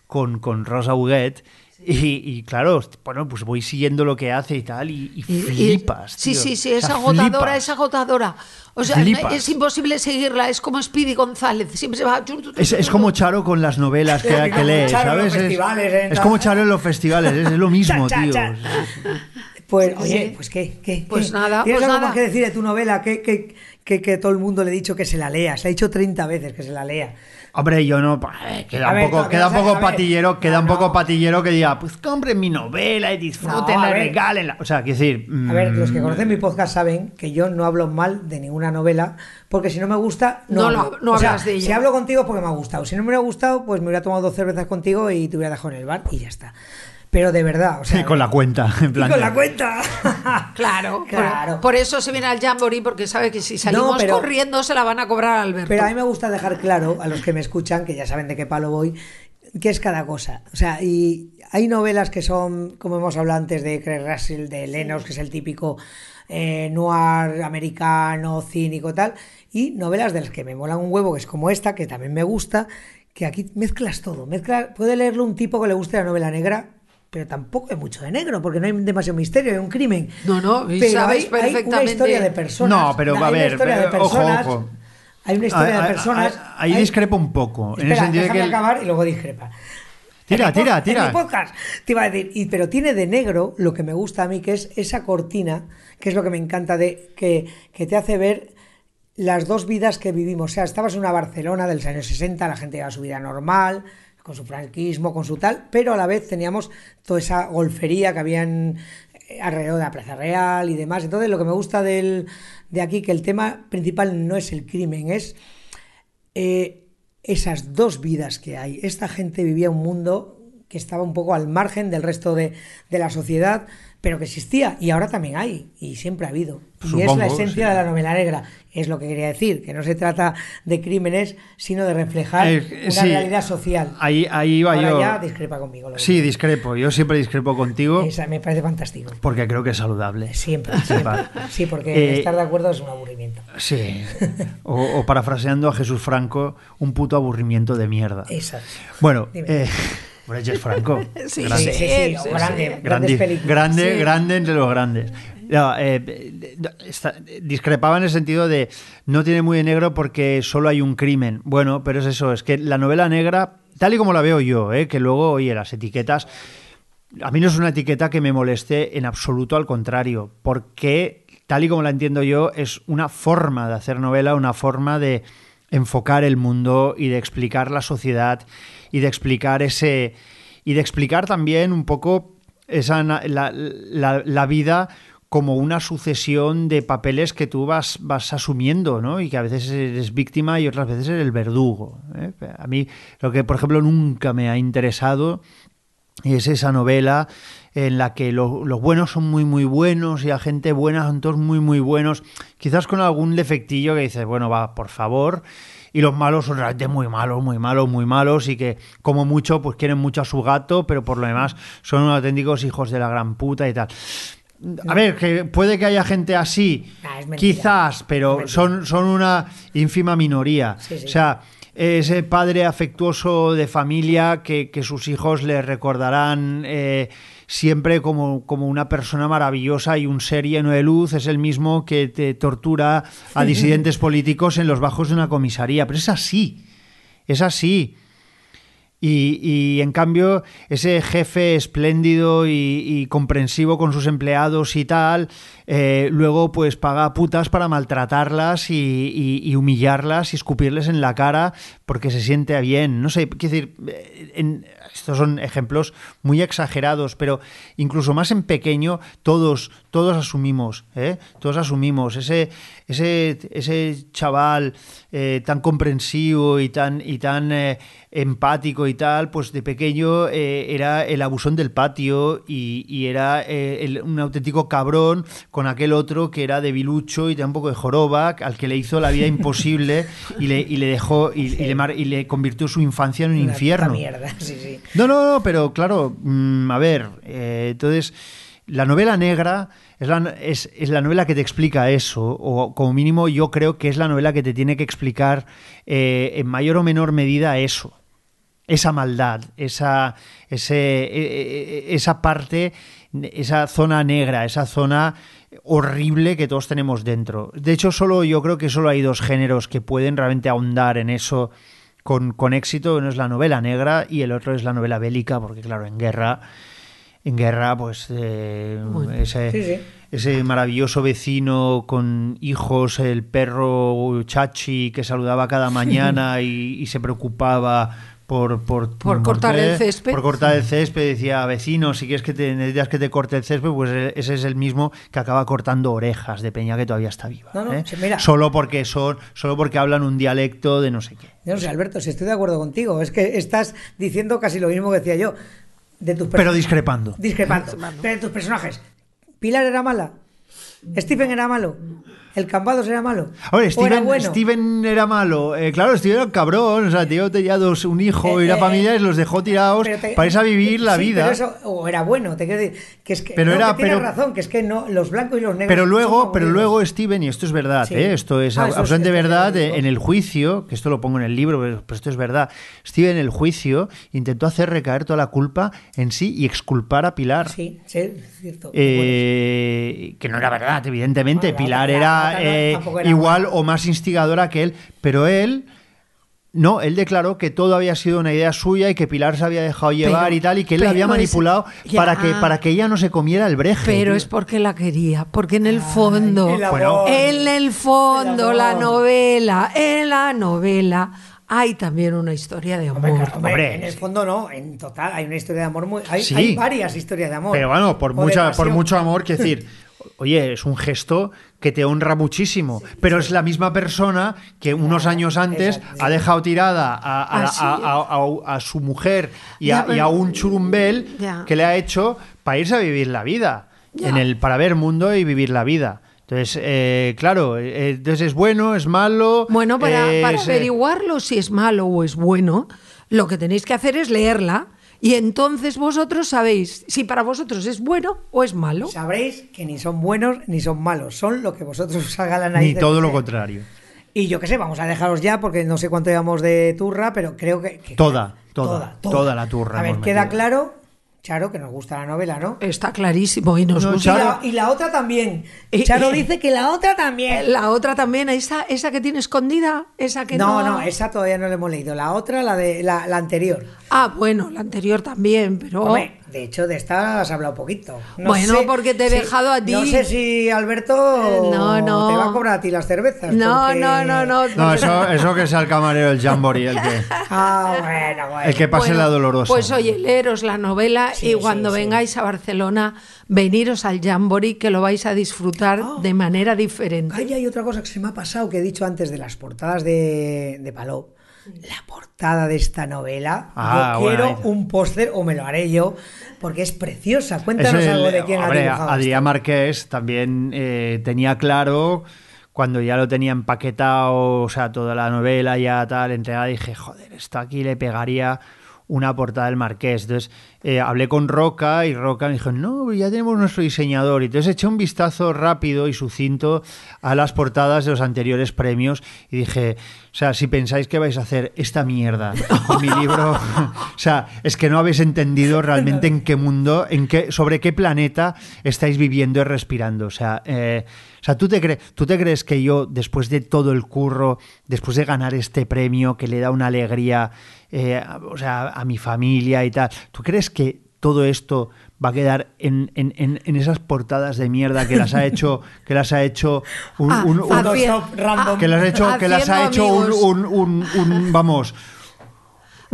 con, con Rosa Huguet. Y, y claro, bueno, pues voy siguiendo lo que hace y tal, y, y Y- y- flipas. sí, tío. sí, sí, O es sea, agotadora, flipas. es agotadora. O sea, Flipas. es imposible seguirla, es como Speedy González, siempre se va... Es, es como Charo con las novelas que, Sí, que lee, ¿sabes? Es- ¿eh? es, como Charo en los festivales, es, es lo mismo, Cha, cha, tío. cha. Pues, Sí, oye, sí. pues qué, qué, Pues qué? nada, ¿Tienes pues algo nada. más que decir de tu novela? Que, que, que, que todo el mundo le ha dicho que se la lea. Se ha dicho 30 veces que se la lea. Hombre, yo no. eh, Queda A un ver, poco, no, queda un no poco a ver. patillero, queda No, un poco no. patillero que diga, pues compren mi novela y No, a la ver. regalen. O sea, quiero decir. A ver, los que mm, conocen mi podcast saben que yo no hablo mal de ninguna novela, porque si no me gusta, no, No lo- hablo. no O sea, hablas de ella. Si hablo contigo es porque me ha gustado. Si no me hubiera gustado, pues me hubiera tomado dos cervezas contigo y te hubiera dejado en el bar y ya está. Pero de verdad, o sea. [laughs] con la cuenta, en y plan. con de- la cuenta. [laughs] Claro, por- Claro. Por, eso se viene al Jamboree, porque sabe que si salimos pero- corriendo se la van a cobrar a Alberto. Pero a mí me gusta dejar claro a los que me escuchan, que ya saben de qué palo voy, qué es cada cosa. O sea, y hay novelas que son, como hemos hablado antes, de Craig Russell, de Lennox, que es el típico eh, noir americano, cínico, tal, y novelas de las que me molan un huevo, que es como esta, que también me gusta, que aquí mezclas todo. Mezcla, puede leerlo un tipo que le guste la novela negra. Pero tampoco hay mucho de negro, porque no hay demasiado misterio, hay un crimen. No, no, y pero sabes hay, hay una perfectamente- historia de personas. No, pero, hay a una ver, historia de pero, ojo, personas, ojo. Hay una historia Ah, de ah, personas. ah, Ahí hay- discrepo un poco. en el Espera, sentido de que. déjame el- acabar y luego discrepa. Tira, En tira, tira. En podcast te iba a decir, y, pero tiene de negro lo que me gusta a mí, que es esa cortina, que es lo que me encanta, de que, que te hace ver las dos vidas que vivimos. O sea, estabas en una Barcelona de los años 60, la gente iba a su vida normal, con su franquismo, con su tal, pero a la vez teníamos toda esa golfería que habían eh, alrededor de la Plaza Real y demás. Entonces, lo que me gusta del, de aquí, que el tema principal no es el crimen, es eh, esas dos vidas que hay. Esta gente vivía un mundo que estaba un poco al margen del resto de, de la sociedad, pero que existía y ahora también hay y siempre ha habido. Y es la esencia sí. de la novela negra. Es lo que quería decir, que no se trata de crímenes, sino de reflejar Eh, una sí. realidad social. Ahí, ahí iba Ahora yo. ya discrepa conmigo. lo Sí, digo. discrepo. Yo siempre discrepo contigo Esa me parece fantástico. porque creo que es saludable. Siempre. [laughs] Sí, porque Eh, estar de acuerdo es un aburrimiento. Sí. [laughs] O, o parafraseando a Jesús Franco, un puto aburrimiento de mierda. Exacto. Bueno, eh, Franco. [laughs] Sí, grande. Sí, sí, sí, sí, grande, sí. grandes grande, grande entre los grandes. Eh, discrepaba en el sentido de no tiene muy de negro porque solo hay un crimen. Bueno, pero es eso, es que la novela negra, tal y como la veo yo, eh, que luego, oye, las etiquetas, a mí no es una etiqueta que me moleste en absoluto, al contrario, porque tal y como la entiendo yo, es una forma de hacer novela, una forma de enfocar el mundo y de explicar la sociedad y de explicar ese y de explicar también un poco esa la- la vida como una sucesión de papeles que tú vas, vas asumiendo, ¿no? Y que a veces eres víctima y otras veces eres el verdugo. ¿eh? A mí lo que, por ejemplo, nunca me ha interesado es esa novela en la que lo- los buenos son muy muy buenos y la gente buena son todos muy muy buenos, quizás con algún defectillo que dices, bueno, va, por favor, y los malos son realmente muy malos, muy malos, muy malos y que como mucho pues quieren mucho a su gato, pero por lo demás son auténticos hijos de la gran puta y tal. A ver, que puede que haya gente así, Nah, mentira. quizás, pero son, son una ínfima minoría. Sí, sí. O sea, ese padre afectuoso de familia que, que sus hijos le recordarán eh, siempre como, como una persona maravillosa y un ser lleno de luz, es el mismo que te tortura a [laughs] disidentes políticos en los bajos de una comisaría. Pero es así, es así. Y, y, en cambio, ese jefe espléndido y, comprensivo con sus empleados y tal, eh, luego pues paga putas para maltratarlas y, y- y humillarlas y escupirles en la cara porque se siente bien. No sé, quiero decir, eh, en- estos son ejemplos muy exagerados, pero incluso más en pequeño, todos, todos asumimos, ¿eh? todos asumimos ese, ese, ese chaval eh, tan comprensivo y tan, y tan eh, empático y tal, pues de pequeño eh, era el abusón del patio y, y era eh, el- un auténtico cabrón con aquel otro que era debilucho y tenía un poco de joroba, al que le hizo la vida [laughs] imposible y le, y le dejó y, y le, mar- y le convirtió su infancia en un Una infierno. mierda, sí, sí. No, no, no, pero claro, mm, a ver, eh, entonces, la novela negra es la, novela que te explica eso, o como mínimo yo creo que es la novela que te tiene que explicar eh, en mayor o menor medida eso, esa maldad, esa, ese, eh, eh, esa parte, esa zona negra, esa zona horrible que todos tenemos dentro. De hecho, solo yo creo que solo hay dos géneros que pueden realmente ahondar en eso con, con éxito. Uno es la novela negra y el otro es la novela bélica, porque claro, en guerra, en guerra, pues eh, ese, Sí, sí. ese maravilloso vecino con hijos, el perro Chachi que saludaba cada mañana y, y se preocupaba por, por, Por cortar el césped. Por cortar el césped, decía vecino, si quieres que te necesitas que te corte el césped, pues ese es el mismo que acaba cortando orejas de Peña que todavía está viva. No, no, ¿eh? mira. Solo porque son, solo porque hablan un dialecto de no sé qué. Yo no sé, Alberto, si estoy de acuerdo contigo. Es que estás diciendo casi lo mismo que decía yo. De tus Pero discrepando. Discrepando. Pero de tus personajes. Pilar era mala. Stephen era malo. El Cambados era malo. A ver, o era Steven, bueno. Steven era malo. Eh, claro, Steven era un cabrón. O sea, tío tenía dos, un hijo Eh, y la eh, familia y los dejó tirados Pero te- para irse a vivir la sí, vida. Pero eso, o era bueno, te quiero decir. Que es que, Pero no, era- que pero- razón, que es que no, los blancos y los negros. Pero luego, pero luego Steven, y esto es verdad, Sí. ¿eh? esto es Ah, absolutamente es verdad, eh, en el juicio, que esto lo pongo en el libro, pero pero esto es verdad, Steven en el juicio intentó hacer recaer toda la culpa en sí y exculpar a Pilar. Sí, sí, cierto. Eh, que no era verdad, evidentemente. No, Pilar era, no, eh, era igual o más instigadora que él, pero él. No, él declaró que todo había sido una idea suya y que Pilar se había dejado llevar Pero- y tal, y que él la había es- manipulado ya. para, que, para que ella no se comiera el breje. Pero tío. es porque la quería, porque en el fondo, el amor. Bueno. en el fondo, El la novela, en la novela hay también una historia de Hombre, amor. claro, hombre, Hombre. en el fondo no, en total hay una historia de amor muy. Hay, Sí. hay varias historias de amor. Pero bueno, por, mucha, mucho amor, que decir, [laughs] oye, es un gesto que te honra muchísimo, pero es la misma persona que unos años antes ha dejado tirada a, a- sí. a- a- a- a su mujer y Ya, a, y pero- a un churumbel Ya. que le ha hecho para irse a vivir la vida, Ya. en el, para ver mundo y vivir la vida. Entonces, eh, claro, eh, entonces es bueno, es malo. Bueno, para, para es, eh, averiguarlo si es malo o es bueno, lo que tenéis que hacer es leerla. Y entonces vosotros sabéis si para vosotros es bueno o es malo. Sabréis que ni son buenos ni son malos, son lo que vosotros os haga la nariz. Ni todo lo contrario. Y yo qué sé, vamos a dejaros ya porque no sé cuánto llevamos de turra, pero creo que. que- Toda, toda, toda la turra A ver, queda metido. claro, Charo, que nos gusta la novela, ¿no? Está clarísimo y nos No, Y gusta. Charo- la, y la otra también. Y- Charo y- dice que la otra también. La otra también, esa, esa que tiene escondida, esa que No, no. no, esa todavía no la hemos leído. La otra, la de la, la anterior. Ah, bueno, la anterior también, pero. Hombre, de hecho, de esta has hablado poquito. No Bueno, sé porque te he dejado a ti. No sé si Alberto No, no. te va a cobrar a ti las cervezas. No, porque- no, no, no. No, eso, eso que sea el camarero del Jamboree, el que, [laughs] Ah, bueno, bueno. el que pase Bueno, la dolorosa. Pues oye, leeros la novela Sí, y cuando sí. vengáis a Barcelona, veniros al Jamboree que lo vais a disfrutar Oh. de manera diferente. Ay, hay otra cosa que se me ha pasado que he dicho antes de las portadas de, de Palop. La portada de esta novela, Ah, yo quiero un póster o me lo haré yo, porque es preciosa. Es Cuéntanos el- algo de quién hombre, ha dibujado. Adrián Marqués también eh, tenía claro cuando ya lo tenía empaquetado, o sea, toda la novela ya tal, entregada, dije, joder, esto aquí le pegaría una portada del Marqués. Entonces eh, hablé con Roca y Roca me dijo, no, ya tenemos nuestro diseñador. Y entonces eché un vistazo rápido y sucinto a las portadas de los anteriores premios y dije, o sea, si pensáis que vais a hacer esta mierda con mi libro, [laughs] o sea, es que no habéis entendido realmente en qué mundo, en qué, sobre qué planeta estáis viviendo y respirando. O sea, eh, sea, ¿tú te, cre- ¿tú te crees que yo, después de todo el curro, después de ganar este premio que le da una alegría eh, a- o sea, a mi familia y tal, ¿tú crees que todo esto va a quedar en, en- en- en esas portadas de mierda que las ha hecho, que las ha hecho un, Ah, un- un- que las ha hecho, que las ha hecho un, amigos. un- un- un- vamos,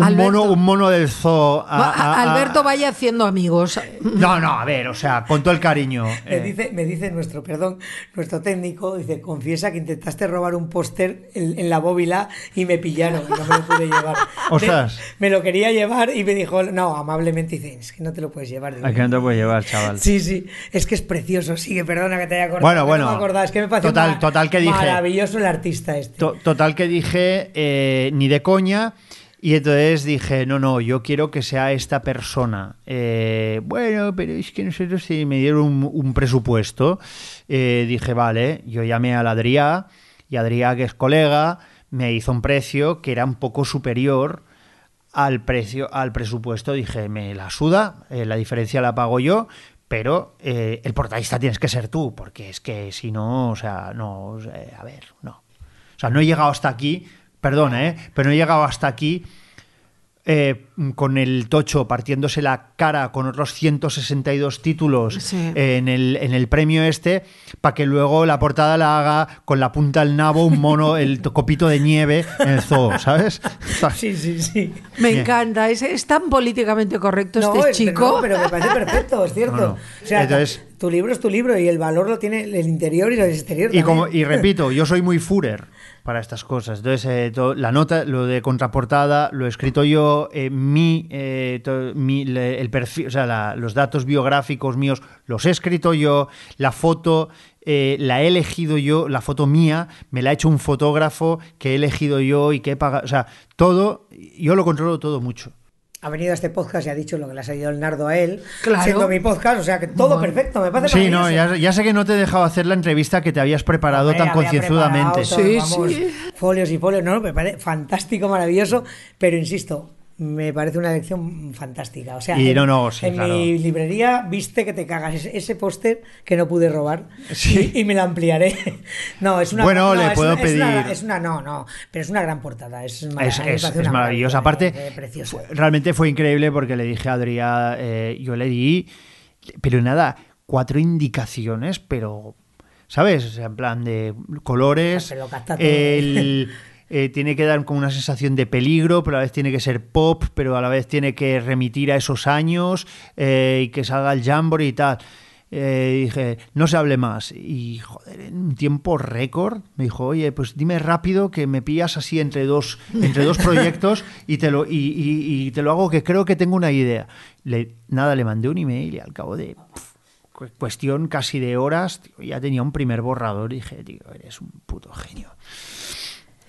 un Alberto. mono, un mono del zoo. a- Va- a- a- Alberto vaya haciendo amigos. No, no, a ver, o sea, con todo el cariño. [laughs] Me eh, dice, me dice nuestro, perdón, nuestro técnico, dice, confiesa que intentaste robar un póster en, en la bóvila y me pillaron y no me lo pude llevar. [laughs] Ostras. Me, me lo quería llevar y me dijo, no, amablemente dice, es que no te lo puedes llevar. ¿A qué no te puedes llevar, chaval? Sí, sí, es que es precioso, sí, que perdona que te haya acordado. Bueno, que bueno. No me acordaba, es que me parece Total- total que dije- maravilloso el artista este. To- Total que dije, eh, ni de coña. Y entonces dije, no, no, yo quiero que sea esta persona. Eh, bueno, pero es que nosotros sí me dieron un, presupuesto. Eh, dije, vale, yo llamé a la Adrià y Adrià, que es colega, me hizo un precio que era un poco superior al precio, al presupuesto. Dije, me la suda, eh, la diferencia la pago yo, pero eh, el portadista tienes que ser tú, porque es que si no, o sea, no, eh, a ver, no. O sea, no he llegado hasta aquí, perdona, ¿eh? Pero no he llegado hasta aquí eh, con el tocho partiéndose la cara con otros 162 títulos Sí. en, el, en el premio este, para que luego la portada la haga con la punta del nabo un mono, [laughs] el to- copito de nieve en el zoo, ¿sabes? [laughs] Sí, sí, sí. Me Bien. encanta, es, es tan políticamente correcto No, este es- chico. no, pero me parece perfecto, es cierto. No, no. O sea, Entonces- tu libro es tu libro y el valor lo tiene el interior y el exterior. Y, como, y repito, yo soy muy Führer para estas cosas. Entonces, eh, la nota, lo de contraportada, lo he escrito yo, eh, mi, eh, el perfil, o sea, la- los datos biográficos míos los he escrito yo, la foto eh, la he elegido yo, la foto mía, me la ha hecho un fotógrafo que he elegido yo y que he pagado, o sea, todo, yo lo controlo todo mucho. Ha venido a este podcast y ha dicho lo que le ha salido el nardo a él, Claro. siendo mi podcast, o sea que todo Bueno. perfecto, me parece Sí, no, ya, ya sé que no te he dejado hacer la entrevista que te habías preparado Hombre, tan concienzudamente. Sí, vamos, sí. Folios y folios, no, no, me parece fantástico, maravilloso, pero insisto, me parece una elección fantástica. O sea, Y en, no, no, sí, en claro. mi librería viste que te cagas ese, ese póster que no pude robar Sí. y, y me lo ampliaré. [laughs] No, es una Bueno, no, le es puedo una- es una- pedir- Es una, no, no, pero es una gran portada. Es, Es, es- maravilla, Aparte, eh, fue- realmente fue increíble porque le dije a Adrián, eh, yo le di, pero nada, cuatro indicaciones, pero, ¿sabes? O sea, en plan de colores, Pero lo capta todo. el, [laughs] eh, tiene que dar como una sensación de peligro, pero a la vez tiene que ser pop, pero a la vez tiene que remitir a esos años eh, y que salga el Jamboree y tal. Eh, dije, no se hable más. Y joder, en un tiempo récord me dijo, oye, pues dime rápido que me pillas así entre dos, entre dos [laughs] proyectos y te, lo, y, y- y te lo hago que creo que tengo una idea. Le, nada, le mandé un email y al cabo de pf, cu- cuestión casi de horas, tío, ya tenía un primer borrador y dije, tío, eres un puto genio.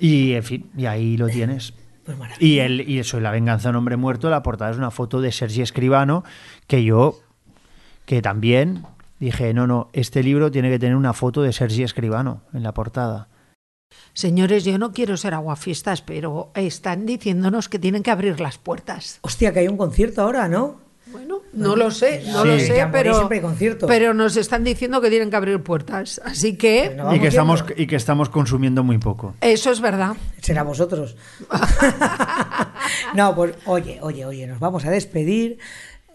Y en fin, y ahí lo tienes. Pues. Y, el, y eso, y La venganza de un hombre muerto, la portada es una foto de Sergi Escribano, que yo, que también dije, no, no, este libro tiene que tener una foto de Sergi Escribano en la portada. Señores, yo no quiero ser aguafiestas, pero están diciéndonos que tienen que abrir las puertas. Hostia, que hay un concierto ahora, ¿no? Bueno, no lo sé, no Sí. lo sé, pero, siempre hay conciertos. pero nos están diciendo que tienen que abrir puertas. Así que Bueno, Y que, estamos, viendo. y que estamos consumiendo muy poco. eso es verdad. Será vosotros. [laughs] no, pues oye, oye, oye, nos vamos a despedir.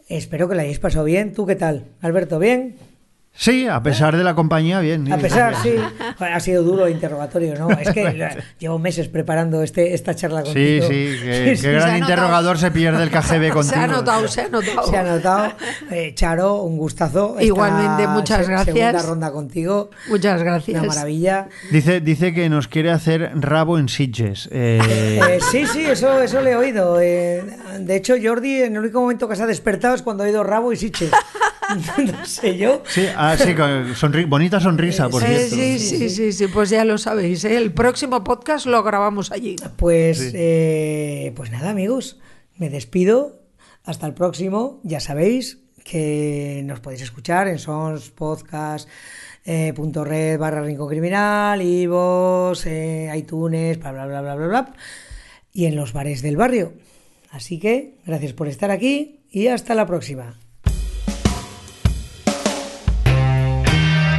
Espero que la hayáis pasado bien. ¿Tú qué tal? Alberto, ¿bien? Sí, a pesar de la compañía, bien. A pesar, sí. Ha sido duro el interrogatorio, ¿no? Es que [laughs] llevo meses preparando este, esta charla contigo. [laughs] sí, que, Sí, qué gran se ha interrogador se pierde el KGB [laughs] contigo. Se ha notado, se ha notado. Se ha notado. Eh, Charo, un gustazo. Igualmente, muchas se- gracias. Segunda ronda contigo. Muchas gracias. Una maravilla. Dice, dice que nos quiere hacer rabo en Sitges. Eh, Eh, sí, sí, eso, eso le he oído. Eh, de hecho, Jordi, en el único momento que se ha despertado es cuando ha oído Rabo y Siche. [laughs] no sé yo. sí, ah, sí, con sonri- bonita sonrisa, por cierto. sí, sí, sí, sí, pues ya lo sabéis. ¿eh? El próximo podcast lo grabamos allí. Pues, eh, pues nada, amigos, me despido. Hasta el próximo. Ya sabéis que nos podéis escuchar en Sons Podcast. eh, punto red barra Rincón Criminal, eh, iTunes, bla, bla, bla, bla, bla, bla, y en los bares del barrio. Así que, gracias por estar aquí y hasta la próxima.